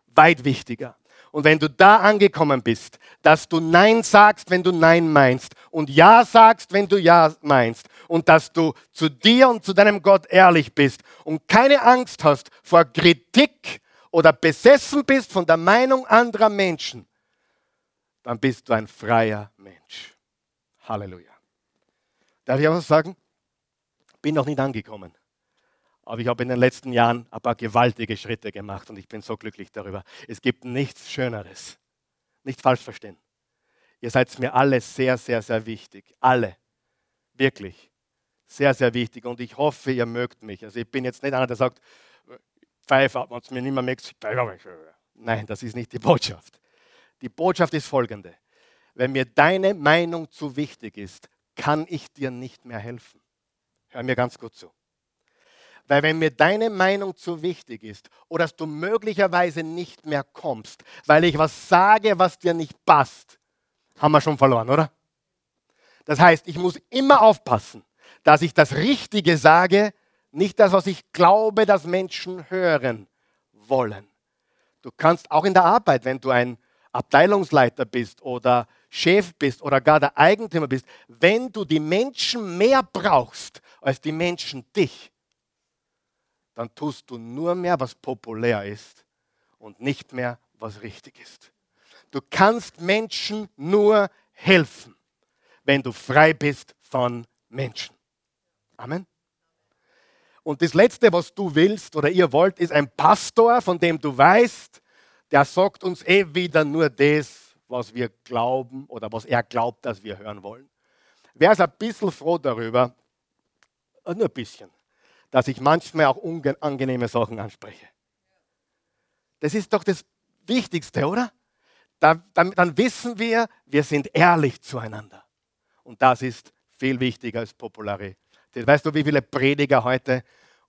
Weit wichtiger. Und wenn du da angekommen bist, dass du Nein sagst, wenn du Nein meinst und Ja sagst, wenn du Ja meinst und dass du zu dir und zu deinem Gott ehrlich bist und keine Angst hast vor Kritik oder besessen bist von der Meinung anderer Menschen, dann bist du ein freier Mensch. Halleluja. Darf ich auch was sagen? Bin noch nicht angekommen. Aber ich habe in den letzten Jahren ein paar gewaltige Schritte gemacht und ich bin so glücklich darüber. Es gibt nichts Schöneres. Nicht falsch verstehen. Ihr seid mir alle sehr, sehr, sehr wichtig. Alle. Wirklich. Sehr, sehr wichtig. Und ich hoffe, ihr mögt mich. Also ich bin jetzt nicht einer, der sagt, Pfeife, man es mir nicht mehr merkt. Nein, das ist nicht die Botschaft. Die Botschaft ist folgende. Wenn mir deine Meinung zu wichtig ist, kann ich dir nicht mehr helfen. Hör mir ganz gut zu. Weil wenn mir deine Meinung zu wichtig ist oder dass du möglicherweise nicht mehr kommst, weil ich was sage, was dir nicht passt, haben wir schon verloren, oder? Das heißt, ich muss immer aufpassen, dass ich das Richtige sage, nicht das, was ich glaube, dass Menschen hören wollen. Du kannst auch in der Arbeit, wenn du ein Abteilungsleiter bist oder Chef bist oder gar der Eigentümer bist, wenn du die Menschen mehr brauchst als die Menschen dich, dann tust du nur mehr, was populär ist und nicht mehr, was richtig ist. Du kannst Menschen nur helfen, wenn du frei bist von Menschen. Amen. Und das Letzte, was du willst oder ihr wollt, ist ein Pastor, von dem du weißt, der sagt uns eh wieder nur das, was wir glauben oder was er glaubt, dass wir hören wollen. Wer ist ein bisschen froh darüber, nur ein bisschen, dass ich manchmal auch unangenehme Sachen anspreche. Das ist doch das Wichtigste, oder? Da, dann, dann wissen wir, wir sind ehrlich zueinander. Und das ist viel wichtiger als Popularität. Weißt du, wie viele Prediger heute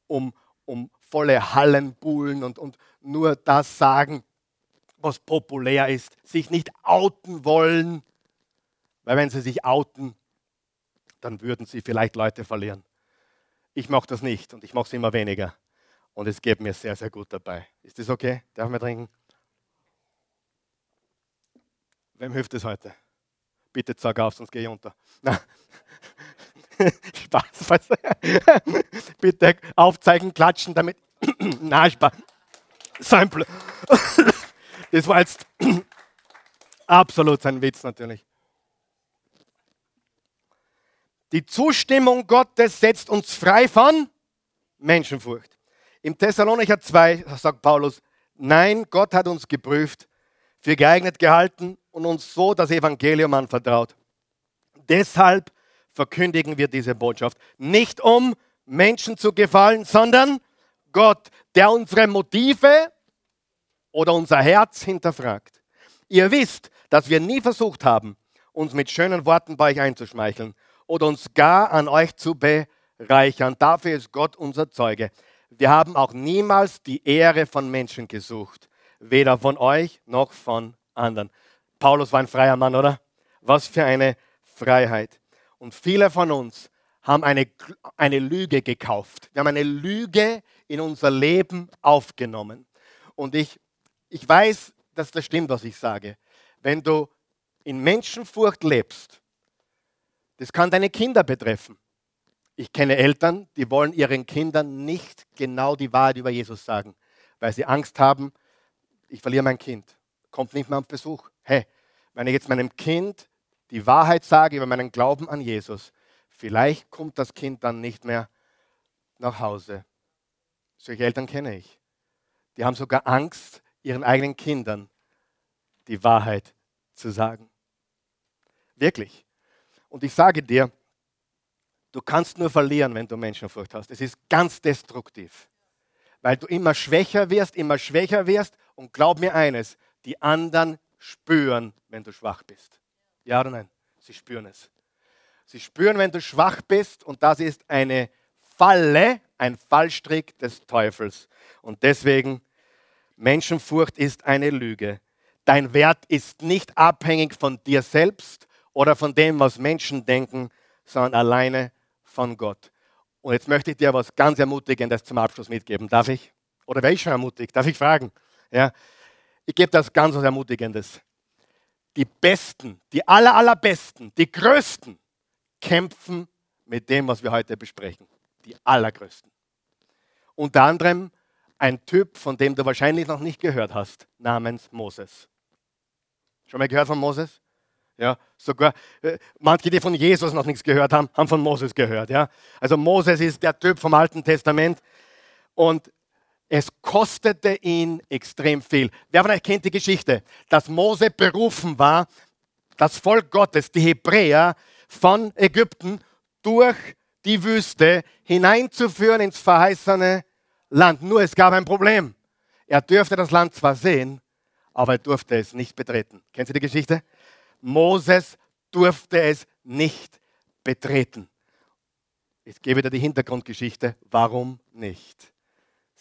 um, um volle Hallen buhlen und, und nur das sagen, was populär ist, sich nicht outen wollen, weil wenn sie sich outen, dann würden sie vielleicht Leute verlieren. Ich mache das nicht und ich mache es immer weniger. Und es geht mir sehr, sehr gut dabei. Ist das okay? Darf man trinken? Wem hilft es heute? Bitte sag auf, sonst gehe ich unter. Spaß. Bitte aufzeigen, klatschen, damit. Na, Spaß. Sein Das war jetzt absolut sein Witz natürlich. Die Zustimmung Gottes setzt uns frei von Menschenfurcht. Im Thessalonicher 2 sagt Paulus, nein, Gott hat uns geprüft, für geeignet gehalten und uns so das Evangelium anvertraut. Deshalb verkündigen wir diese Botschaft. Nicht um Menschen zu gefallen, sondern Gott, der unsere Motive oder unser Herz hinterfragt. Ihr wisst, dass wir nie versucht haben, uns mit schönen Worten bei euch einzuschmeicheln oder uns gar an euch zu bereichern. Dafür ist Gott unser Zeuge. Wir haben auch niemals die Ehre von Menschen gesucht, weder von euch noch von anderen. Paulus war ein freier Mann, oder? Was für eine Freiheit. Und viele von uns haben eine, eine Lüge gekauft. Wir haben eine Lüge in unser Leben aufgenommen. Und ich, ich weiß, dass das stimmt, was ich sage. Wenn du in Menschenfurcht lebst, das kann deine Kinder betreffen. Ich kenne Eltern, die wollen ihren Kindern nicht genau die Wahrheit über Jesus sagen, weil sie Angst haben, ich verliere mein Kind, kommt nicht mehr auf Besuch. Hey, wenn ich jetzt meinem Kind die Wahrheit sage über meinen Glauben an Jesus, vielleicht kommt das Kind dann nicht mehr nach Hause. Solche Eltern kenne ich. Die haben sogar Angst, ihren eigenen Kindern die Wahrheit zu sagen. Wirklich. Und ich sage dir, du kannst nur verlieren, wenn du Menschenfurcht hast. Es ist ganz destruktiv, weil du immer schwächer wirst, immer schwächer wirst. Und glaub mir eines, die anderen spüren, wenn du schwach bist. Ja oder nein? Sie spüren es. Sie spüren, wenn du schwach bist und das ist eine Falle, ein Fallstrick des Teufels. Und deswegen, Menschenfurcht ist eine Lüge. Dein Wert ist nicht abhängig von dir selbst oder von dem, was Menschen denken, sondern alleine von Gott. Und jetzt möchte ich dir was ganz Ermutigendes zum Abschluss mitgeben. Darf ich? Oder wäre ich schon ermutigt? Darf ich fragen? Ja. Ich gebe das ganz was Ermutigendes. Die Besten, die aller, allerbesten, die Größten kämpfen mit dem, was wir heute besprechen. Die Allergrößten. Unter anderem ein Typ, von dem du wahrscheinlich noch nicht gehört hast, namens Moses. Schon mal gehört von Moses? Ja, sogar äh, manche, die von Jesus noch nichts gehört haben, haben von Moses gehört. Ja? Also Moses ist der Typ vom Alten Testament und es kostete ihn extrem viel. Wer von euch kennt die Geschichte, dass Mose berufen war, das Volk Gottes, die Hebräer von Ägypten durch die Wüste hineinzuführen ins verheißene Land. Nur es gab ein Problem. Er dürfte das Land zwar sehen, aber er durfte es nicht betreten. Kennen Sie die Geschichte? Moses durfte es nicht betreten. Ich gebe dir die Hintergrundgeschichte. Warum nicht?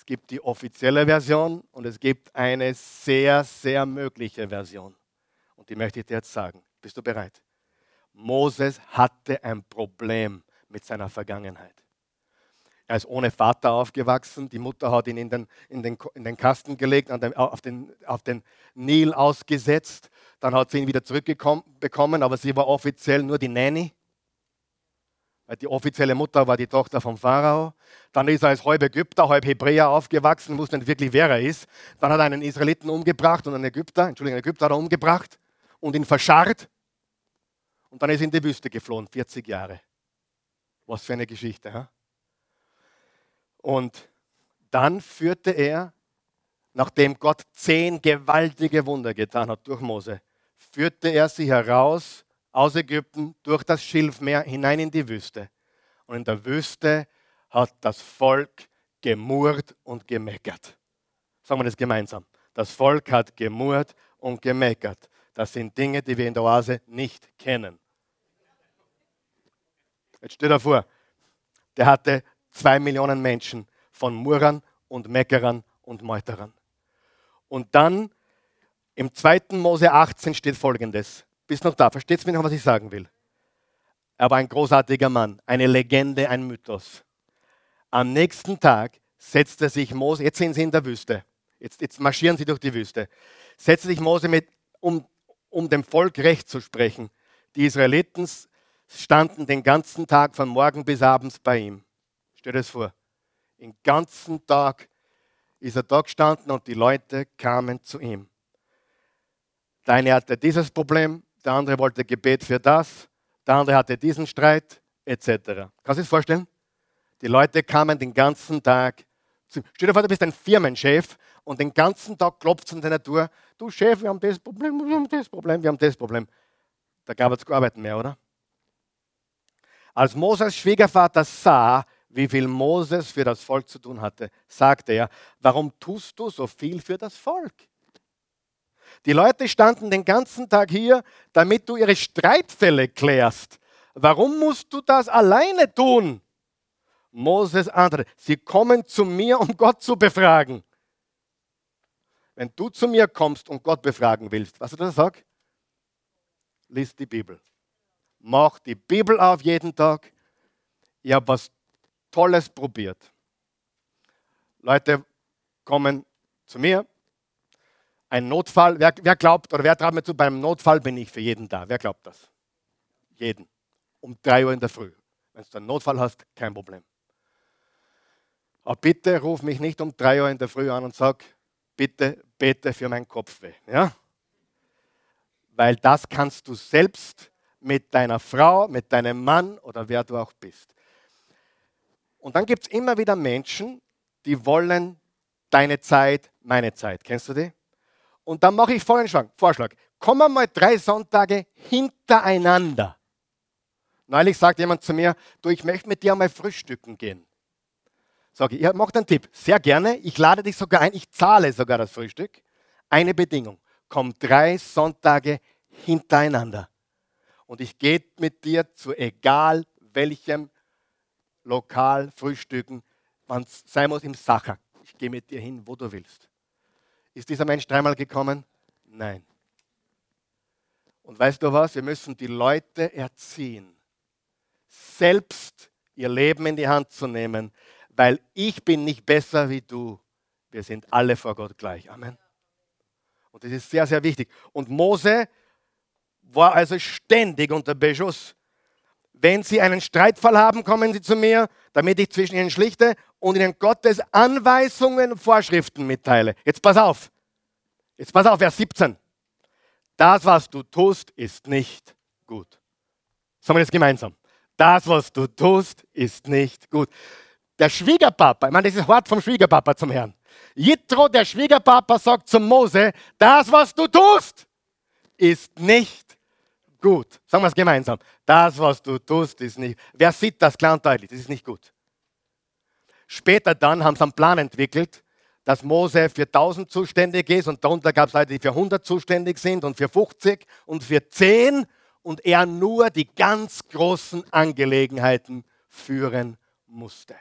Es gibt die offizielle Version und es gibt eine sehr, sehr mögliche Version. Und die möchte ich dir jetzt sagen. Bist du bereit? Moses hatte ein Problem mit seiner Vergangenheit. Er ist ohne Vater aufgewachsen. Die Mutter hat ihn in den, in den, in den Kasten gelegt, den, auf, den, auf den Nil ausgesetzt. Dann hat sie ihn wieder zurückbekommen, aber sie war offiziell nur die Nanny. Die offizielle Mutter war die Tochter vom Pharao. Dann ist er als halb Ägypter, halb Hebräer aufgewachsen, wusste nicht wirklich, wer er ist. Dann hat er einen Israeliten umgebracht und einen Ägypter, Entschuldigung, einen Ägypter hat er umgebracht und ihn verscharrt. Und dann ist er in die Wüste geflohen, 40 Jahre. Was für eine Geschichte. Ha? Und dann führte er, nachdem Gott zehn gewaltige Wunder getan hat durch Mose, führte er sie heraus aus Ägypten durch das Schilfmeer hinein in die Wüste. Und in der Wüste hat das Volk gemurrt und gemeckert. Sagen wir das gemeinsam. Das Volk hat gemurrt und gemeckert. Das sind Dinge, die wir in der Oase nicht kennen. Jetzt steht er vor, der hatte zwei Millionen Menschen von Murrern und Meckerern und Meuterern. Und dann im 2. Mose 18 steht folgendes. Bist noch da? Versteht mich noch, was ich sagen will? Er war ein großartiger Mann, eine Legende, ein Mythos. Am nächsten Tag setzte sich Mose, jetzt sind sie in der Wüste, jetzt, jetzt marschieren sie durch die Wüste, setzte sich Mose mit, um, um dem Volk Recht zu sprechen. Die Israeliten standen den ganzen Tag von morgen bis abends bei ihm. Stell dir das vor. Den ganzen Tag ist er da gestanden und die Leute kamen zu ihm. Der eine hatte dieses Problem, der andere wollte Gebet für das, der andere hatte diesen Streit, etc. Kannst du dir vorstellen? Die Leute kamen den ganzen Tag zu. Stell dir vor, du bist ein Firmenchef und den ganzen Tag klopft es an deiner Tür. Du Chef, wir haben das Problem, wir haben das Problem, wir haben das Problem. Da gab es Arbeiten mehr, oder? Als Moses Schwiegervater sah, wie viel Moses für das Volk zu tun hatte, sagte er, warum tust du so viel für das Volk? Die Leute standen den ganzen Tag hier, damit du ihre Streitfälle klärst. Warum musst du das alleine tun? Moses antwortete, sie kommen zu mir, um Gott zu befragen. Wenn du zu mir kommst und Gott befragen willst, was du da sagst? Lies die Bibel. Mach die Bibel auf jeden Tag. Ich habe was Tolles probiert. Leute kommen zu mir, ein Notfall, wer, wer glaubt oder wer traut mir zu, beim Notfall bin ich für jeden da. Wer glaubt das? Jeden. Um drei Uhr in der Früh. Wenn du einen Notfall hast, kein Problem. Aber bitte ruf mich nicht um drei Uhr in der Früh an und sag, bitte bete für meinen Kopfweh. Ja? Weil das kannst du selbst mit deiner Frau, mit deinem Mann oder wer du auch bist. Und dann gibt es immer wieder Menschen, die wollen deine Zeit, meine Zeit. Kennst du die? Und dann mache ich folgenden Vorschlag. Kommen mal drei Sonntage hintereinander. Neulich sagt jemand zu mir, du, ich möchte mit dir einmal frühstücken gehen. Sage ich, ja, mach einen Tipp. Sehr gerne. Ich lade dich sogar ein. Ich zahle sogar das Frühstück. Eine Bedingung. Komm drei Sonntage hintereinander. Und ich gehe mit dir zu egal welchem Lokal frühstücken, wann es sein muss im Sacher. Ich gehe mit dir hin, wo du willst. Ist dieser Mensch dreimal gekommen? Nein. Und weißt du was? Wir müssen die Leute erziehen, selbst ihr Leben in die Hand zu nehmen, weil ich bin nicht besser wie du. Wir sind alle vor Gott gleich. Amen. Und das ist sehr, sehr wichtig. Und Mose war also ständig unter Beschuss. Wenn Sie einen Streitfall haben, kommen Sie zu mir, damit ich zwischen Ihnen schlichte und Ihnen Gottes Anweisungen, Vorschriften mitteile. Jetzt pass auf. Jetzt pass auf, Vers 17. Das, was du tust, ist nicht gut. Sagen wir das gemeinsam. Das, was du tust, ist nicht gut. Der Schwiegerpapa, ich meine, das ist hart vom Schwiegerpapa zum Herrn. Jitro, der Schwiegerpapa, sagt zum Mose, das, was du tust, ist nicht gut. Sagen wir es gemeinsam. Das, was du tust, ist nicht. Wer sieht das klar und deutlich? Das ist nicht gut. Später dann haben sie einen Plan entwickelt, dass Mose für 1000 zuständig ist und darunter gab es Leute, die für 100 zuständig sind und für 50 und für 10 und er nur die ganz großen Angelegenheiten führen musste.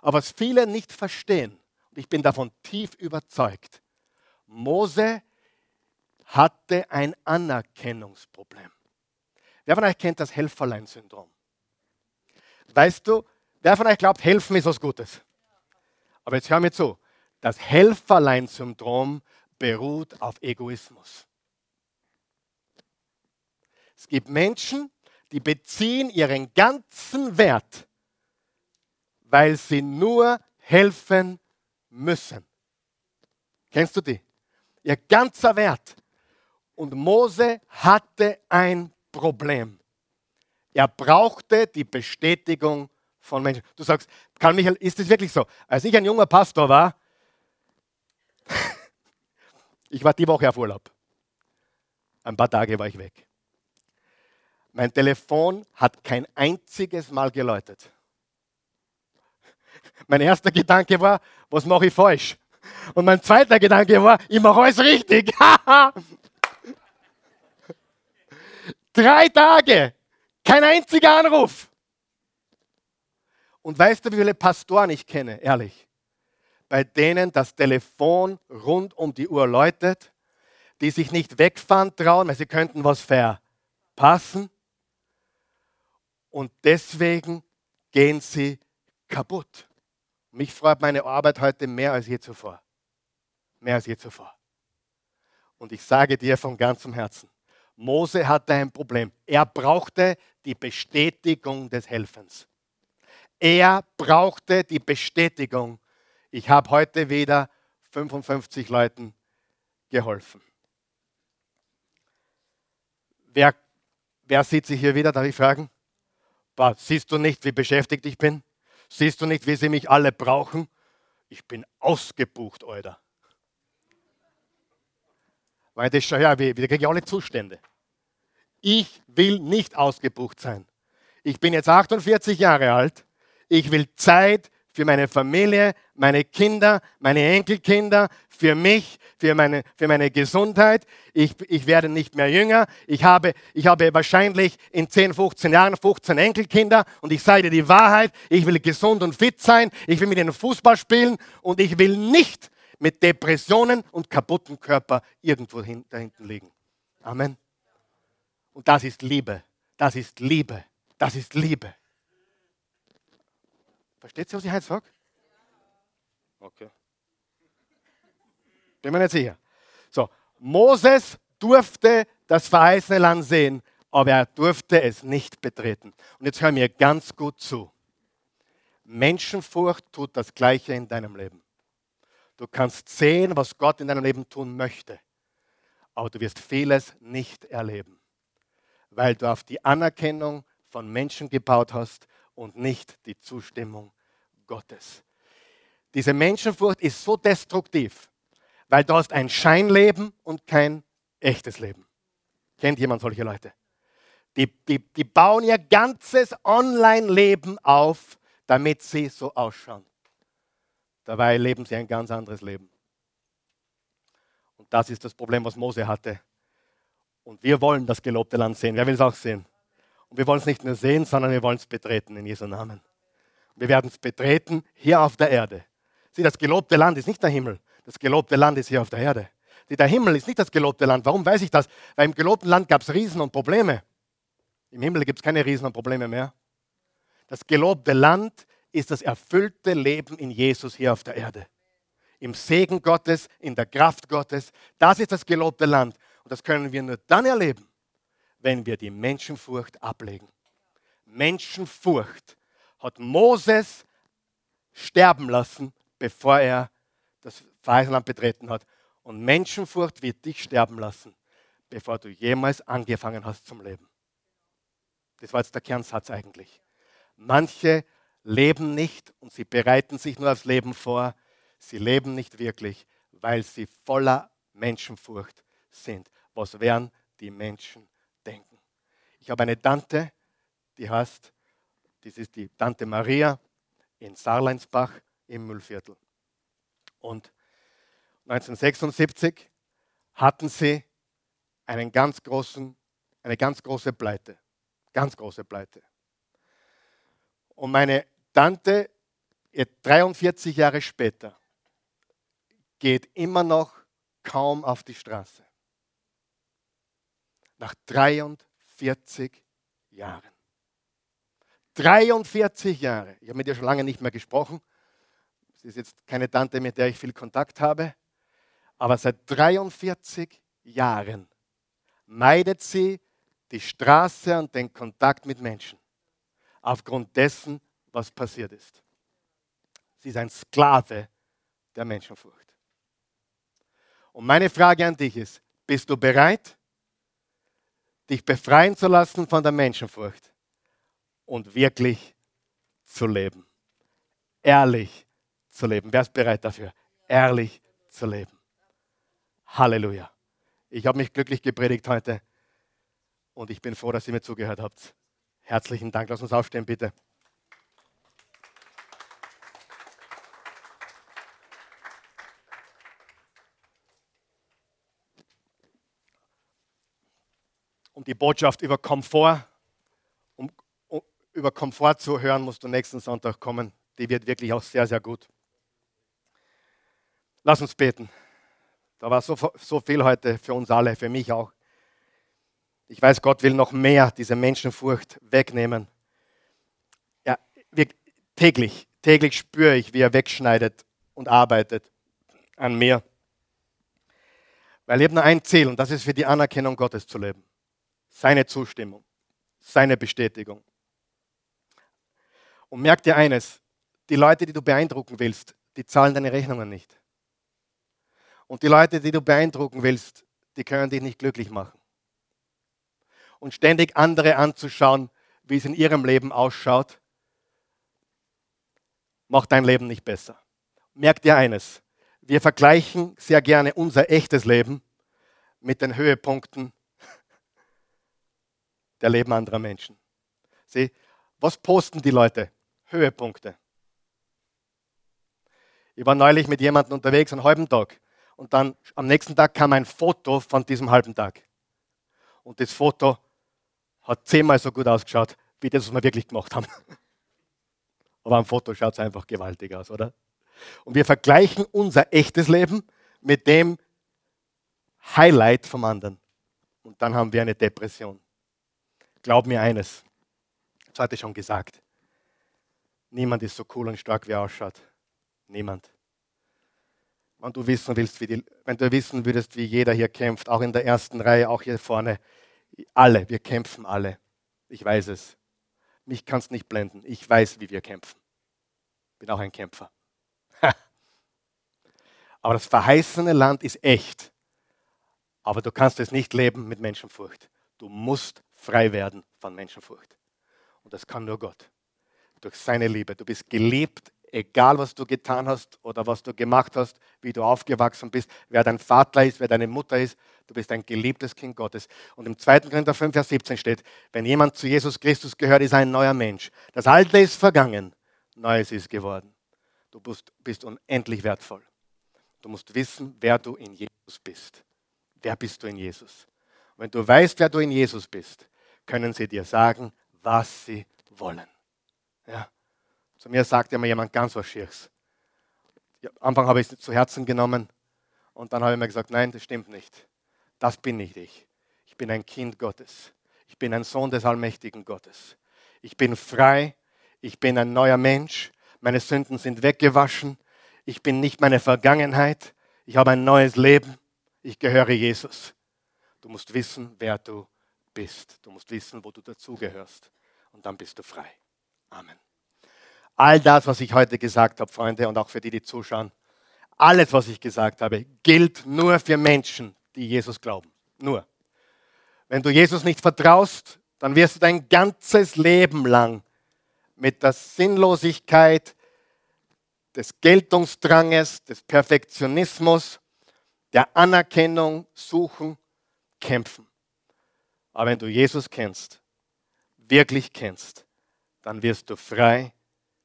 Aber was viele nicht verstehen, und ich bin davon tief überzeugt, Mose hatte ein Anerkennungsproblem. Wer von euch kennt das Helferlein-Syndrom? Weißt du, wer von euch glaubt, helfen ist was Gutes? Aber jetzt hör mir zu. Das Helferlein-Syndrom beruht auf Egoismus. Es gibt Menschen, die beziehen ihren ganzen Wert, weil sie nur helfen müssen. Kennst du die? Ihr ganzer Wert. Und Mose hatte ein Problem. Er brauchte die Bestätigung von Menschen. Du sagst, Karl Michael, ist das wirklich so? Als ich ein junger Pastor war, ich war die Woche auf Urlaub. Ein paar Tage war ich weg. Mein Telefon hat kein einziges Mal geläutet. Mein erster Gedanke war, was mache ich falsch? Und mein zweiter Gedanke war, ich mache alles richtig. Drei Tage, kein einziger Anruf. Und weißt du, wie viele Pastoren ich kenne, ehrlich? Bei denen das Telefon rund um die Uhr läutet, die sich nicht wegfahren trauen, weil sie könnten was verpassen. Und deswegen gehen sie kaputt. Mich freut meine Arbeit heute mehr als je zuvor. Mehr als je zuvor. Und ich sage dir von ganzem Herzen, Mose hatte ein Problem. Er brauchte die Bestätigung des Helfens. Er brauchte die Bestätigung. Ich habe heute wieder 55 Leuten geholfen. Wer, wer sieht sich hier wieder? Darf ich fragen? Siehst du nicht, wie beschäftigt ich bin? Siehst du nicht, wie sie mich alle brauchen? Ich bin ausgebucht, Alter. Weil das schon, ja, wir, wir kriegen alle Zustände. Ich will nicht ausgebucht sein. Ich bin jetzt 48 Jahre alt. Ich will Zeit für meine Familie, meine Kinder, meine Enkelkinder, für mich, für meine, für meine Gesundheit. Ich, ich werde nicht mehr jünger. Ich habe, ich habe wahrscheinlich in 10, 15 Jahren 15 Enkelkinder und ich sage dir die Wahrheit, ich will gesund und fit sein, ich will mit ihnen Fußball spielen und ich will nicht mit Depressionen und kaputten Körper irgendwo hin, da hinten liegen. Amen. Und das ist Liebe. Das ist Liebe. Das ist Liebe. Versteht ihr, was ich heute sage? Okay. Bin mir nicht sicher. So, Moses durfte das verheißene Land sehen, aber er durfte es nicht betreten. Und jetzt hör mir ganz gut zu. Menschenfurcht tut das Gleiche in deinem Leben. Du kannst sehen, was Gott in deinem Leben tun möchte, aber du wirst vieles nicht erleben, weil du auf die Anerkennung von Menschen gebaut hast und nicht die Zustimmung Gottes. Diese Menschenfurcht ist so destruktiv, weil du hast ein Scheinleben und kein echtes Leben. Kennt jemand solche Leute? Die, die, die bauen ihr ganzes Online-Leben auf, damit sie so ausschauen. Dabei leben sie ein ganz anderes Leben. Und das ist das Problem, was Mose hatte. Und wir wollen das gelobte Land sehen. Wer will es auch sehen? Und wir wollen es nicht nur sehen, sondern wir wollen es betreten in Jesu Namen. Wir werden es betreten hier auf der Erde. Sieh, das gelobte Land ist nicht der Himmel. Das gelobte Land ist hier auf der Erde. Der Himmel ist nicht das gelobte Land. Warum weiß ich das? Weil im gelobten Land gab es Riesen und Probleme. Im Himmel gibt es keine Riesen und Probleme mehr. Das gelobte Land ist das erfüllte Leben in Jesus hier auf der Erde. Im Segen Gottes, in der Kraft Gottes. Das ist das gelobte Land. Und das können wir nur dann erleben, wenn wir die Menschenfurcht ablegen. Menschenfurcht hat Moses sterben lassen, bevor er das Verheißenland betreten hat. Und Menschenfurcht wird dich sterben lassen, bevor du jemals angefangen hast zum Leben. Das war jetzt der Kernsatz eigentlich. Manche leben nicht und sie bereiten sich nur aufs Leben vor. Sie leben nicht wirklich, weil sie voller Menschenfurcht sind. Was werden die Menschen? Ich habe eine Tante, die heißt, das ist die Tante Maria in Sarleinsbach im Müllviertel. Und 1976 hatten sie einen ganz großen, eine ganz große Pleite. Ganz große Pleite. Und meine Tante, 43 Jahre später, geht immer noch kaum auf die Straße. Nach 43 Jahren. 43 Jahre. Ich habe mit ihr schon lange nicht mehr gesprochen. Sie ist jetzt keine Tante, mit der ich viel Kontakt habe. Aber seit 43 Jahren meidet sie die Straße und den Kontakt mit Menschen. Aufgrund dessen, was passiert ist. Sie ist ein Sklave der Menschenfurcht. Und meine Frage an dich ist, bist du bereit, dich befreien zu lassen von der Menschenfurcht? und wirklich zu leben. Ehrlich zu leben. Wer ist bereit dafür? Ehrlich zu leben. Halleluja. Ich habe mich glücklich gepredigt heute und ich bin froh, dass ihr mir zugehört habt. Herzlichen Dank. Lass uns aufstehen, bitte. Um die Botschaft über Komfort über Komfort zu hören, musst du nächsten Sonntag kommen. Die wird wirklich auch sehr, sehr gut. Lass uns beten. Da war so, so viel heute für uns alle, für mich auch. Ich weiß, Gott will noch mehr diese Menschenfurcht wegnehmen. Ja, wir, täglich, täglich spüre ich, wie er wegschneidet und arbeitet an mir. Weil ich habe nur ein Ziel und das ist für die Anerkennung Gottes zu leben. Seine Zustimmung, seine Bestätigung. Und merk dir eines, die Leute, die du beeindrucken willst, die zahlen deine Rechnungen nicht. Und die Leute, die du beeindrucken willst, die können dich nicht glücklich machen. Und ständig andere anzuschauen, wie es in ihrem Leben ausschaut, macht dein Leben nicht besser. Merk dir eines, wir vergleichen sehr gerne unser echtes Leben mit den Höhepunkten der Leben anderer Menschen. Sieh, was posten die Leute? Höhepunkte. Ich war neulich mit jemandem unterwegs einen halben Tag und dann am nächsten Tag kam ein Foto von diesem halben Tag. Und das Foto hat zehnmal so gut ausgeschaut, wie das, was wir wirklich gemacht haben. Aber am Foto schaut es einfach gewaltig aus, oder? Und wir vergleichen unser echtes Leben mit dem Highlight vom anderen. Und dann haben wir eine Depression. Glaub mir eines, das hatte ich schon gesagt. Niemand ist so cool und stark, wie er ausschaut. Niemand. Wenn du wissen willst, wie die, wenn du wissen würdest, wie jeder hier kämpft, auch in der ersten Reihe, auch hier vorne, alle, wir kämpfen alle. Ich weiß es. Mich kannst nicht blenden. Ich weiß, wie wir kämpfen. Bin auch ein Kämpfer. Aber das verheißene Land ist echt. Aber du kannst es nicht leben mit Menschenfurcht. Du musst frei werden von Menschenfurcht. Und das kann nur Gott durch seine Liebe. Du bist geliebt, egal was du getan hast oder was du gemacht hast, wie du aufgewachsen bist, wer dein Vater ist, wer deine Mutter ist. Du bist ein geliebtes Kind Gottes. Und im 2. Korinther 5, Vers 17 steht, wenn jemand zu Jesus Christus gehört, ist er ein neuer Mensch. Das Alte ist vergangen, Neues ist geworden. Du bist, bist unendlich wertvoll. Du musst wissen, wer du in Jesus bist. Wer bist du in Jesus? Und wenn du weißt, wer du in Jesus bist, können sie dir sagen, was sie wollen. Ja. Zu mir sagte immer jemand ganz was Schieres. Am Anfang habe ich es zu Herzen genommen Und dann habe ich mir gesagt, nein, das stimmt nicht. Das bin nicht ich. Ich bin ein Kind Gottes. Ich bin ein Sohn des allmächtigen Gottes. Ich bin frei. Ich bin ein neuer Mensch. Meine Sünden sind weggewaschen. Ich bin nicht meine Vergangenheit. Ich habe ein neues Leben. Ich gehöre Jesus. Du musst wissen, wer du bist. Du musst wissen, wo du dazugehörst. Und dann bist du frei. Amen. All das, was ich heute gesagt habe, Freunde, und auch für die, die zuschauen, alles, was ich gesagt habe, gilt nur für Menschen, die Jesus glauben. Nur. Wenn du Jesus nicht vertraust, dann wirst du dein ganzes Leben lang mit der Sinnlosigkeit des Geltungsdranges, des Perfektionismus, der Anerkennung suchen, kämpfen. Aber wenn du Jesus kennst, wirklich kennst, dann wirst du frei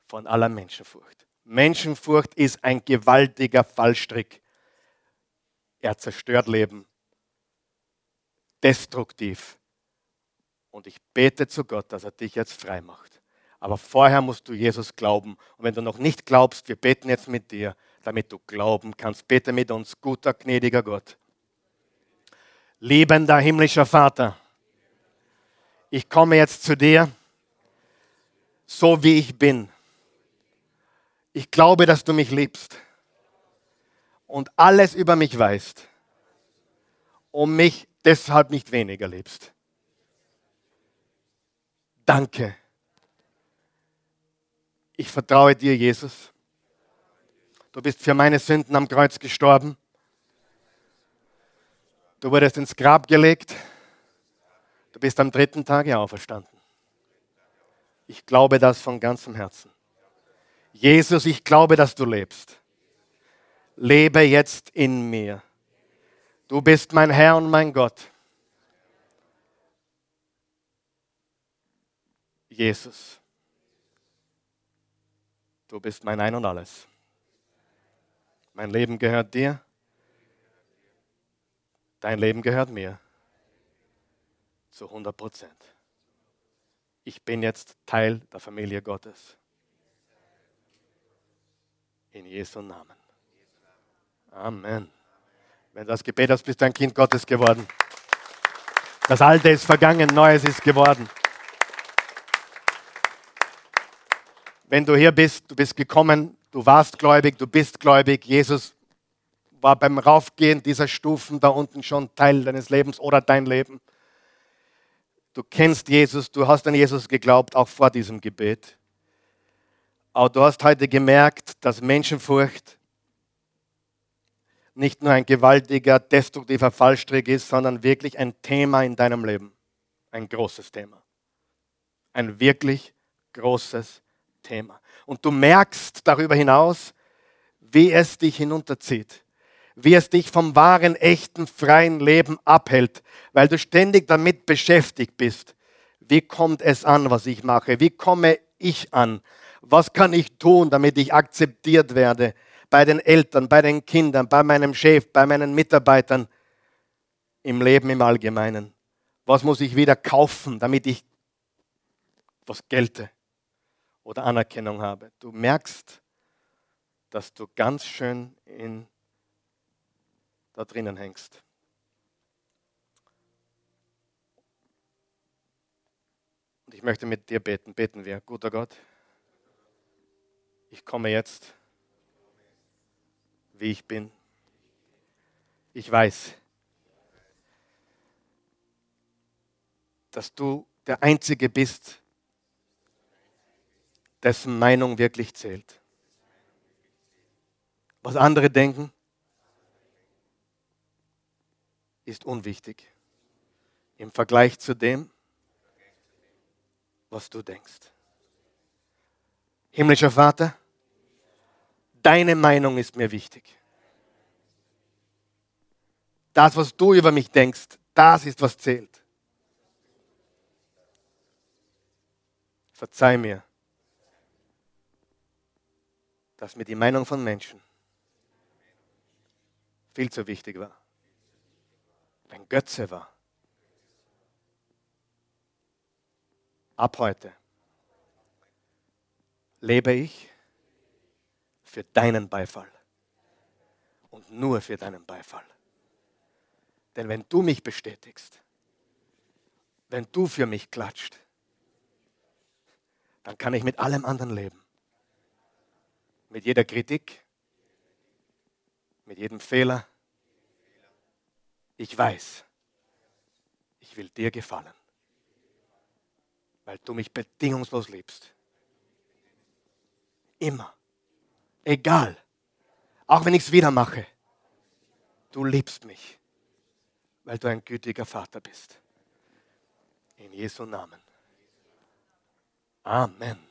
von aller Menschenfurcht. Menschenfurcht ist ein gewaltiger Fallstrick. Er zerstört Leben. Destruktiv. Und ich bete zu Gott, dass er dich jetzt frei macht. Aber vorher musst du Jesus glauben. Und wenn du noch nicht glaubst, wir beten jetzt mit dir, damit du glauben kannst. Bete mit uns, guter, gnädiger Gott. Liebender himmlischer Vater, ich komme jetzt zu dir, so wie ich bin. Ich glaube, dass du mich liebst und alles über mich weißt und mich deshalb nicht weniger liebst. Danke. Ich vertraue dir, Jesus. Du bist für meine Sünden am Kreuz gestorben. Du wurdest ins Grab gelegt. Du bist am dritten Tage auferstanden. Ich glaube das von ganzem Herzen. Jesus, ich glaube, dass du lebst. Lebe jetzt in mir. Du bist mein Herr und mein Gott. Jesus, du bist mein Ein und alles. Mein Leben gehört dir. Dein Leben gehört mir. Zu 100 Prozent. Ich bin jetzt Teil der Familie Gottes. In Jesu Namen. Amen. Wenn du das Gebet hast, bist du ein Kind Gottes geworden. Das Alte ist vergangen, Neues ist geworden. Wenn du hier bist, du bist gekommen, du warst gläubig, du bist gläubig, Jesus war beim Raufgehen dieser Stufen da unten schon Teil deines Lebens oder dein Leben. Du kennst Jesus, du hast an Jesus geglaubt, auch vor diesem Gebet. Aber du hast heute gemerkt, dass Menschenfurcht nicht nur ein gewaltiger, destruktiver Fallstrick ist, sondern wirklich ein Thema in deinem Leben. Ein großes Thema. Ein wirklich großes Thema. Und du merkst darüber hinaus, wie es dich hinunterzieht, wie es dich vom wahren, echten, freien Leben abhält, weil du ständig damit beschäftigt bist. Wie kommt es an, was ich mache? Wie komme ich an? Was kann ich tun, damit ich akzeptiert werde bei den Eltern, bei den Kindern, bei meinem Chef, bei meinen Mitarbeitern, im Leben im Allgemeinen? Was muss ich wieder kaufen, damit ich was gelte oder Anerkennung habe? Du merkst, dass du ganz schön in, da drinnen hängst. Und ich möchte mit dir beten. Beten wir. Guter Gott ich komme jetzt, wie ich bin. Ich weiß, dass du der Einzige bist, dessen Meinung wirklich zählt. Was andere denken, ist unwichtig im Vergleich zu dem, was du denkst. Himmlischer Vater, deine Meinung ist mir wichtig. Das, was du über mich denkst, das ist, was zählt. Verzeih mir, dass mir die Meinung von Menschen viel zu wichtig war. Ein Götze war. Ab heute lebe ich für deinen Beifall und nur für deinen Beifall. Denn wenn du mich bestätigst, wenn du für mich klatscht, dann kann ich mit allem anderen leben. Mit jeder Kritik, mit jedem Fehler. Ich weiß, ich will dir gefallen, weil du mich bedingungslos liebst. Immer. Egal. Auch wenn ich es wieder mache. Du liebst mich, weil du ein gütiger Vater bist. In Jesu Namen. Amen.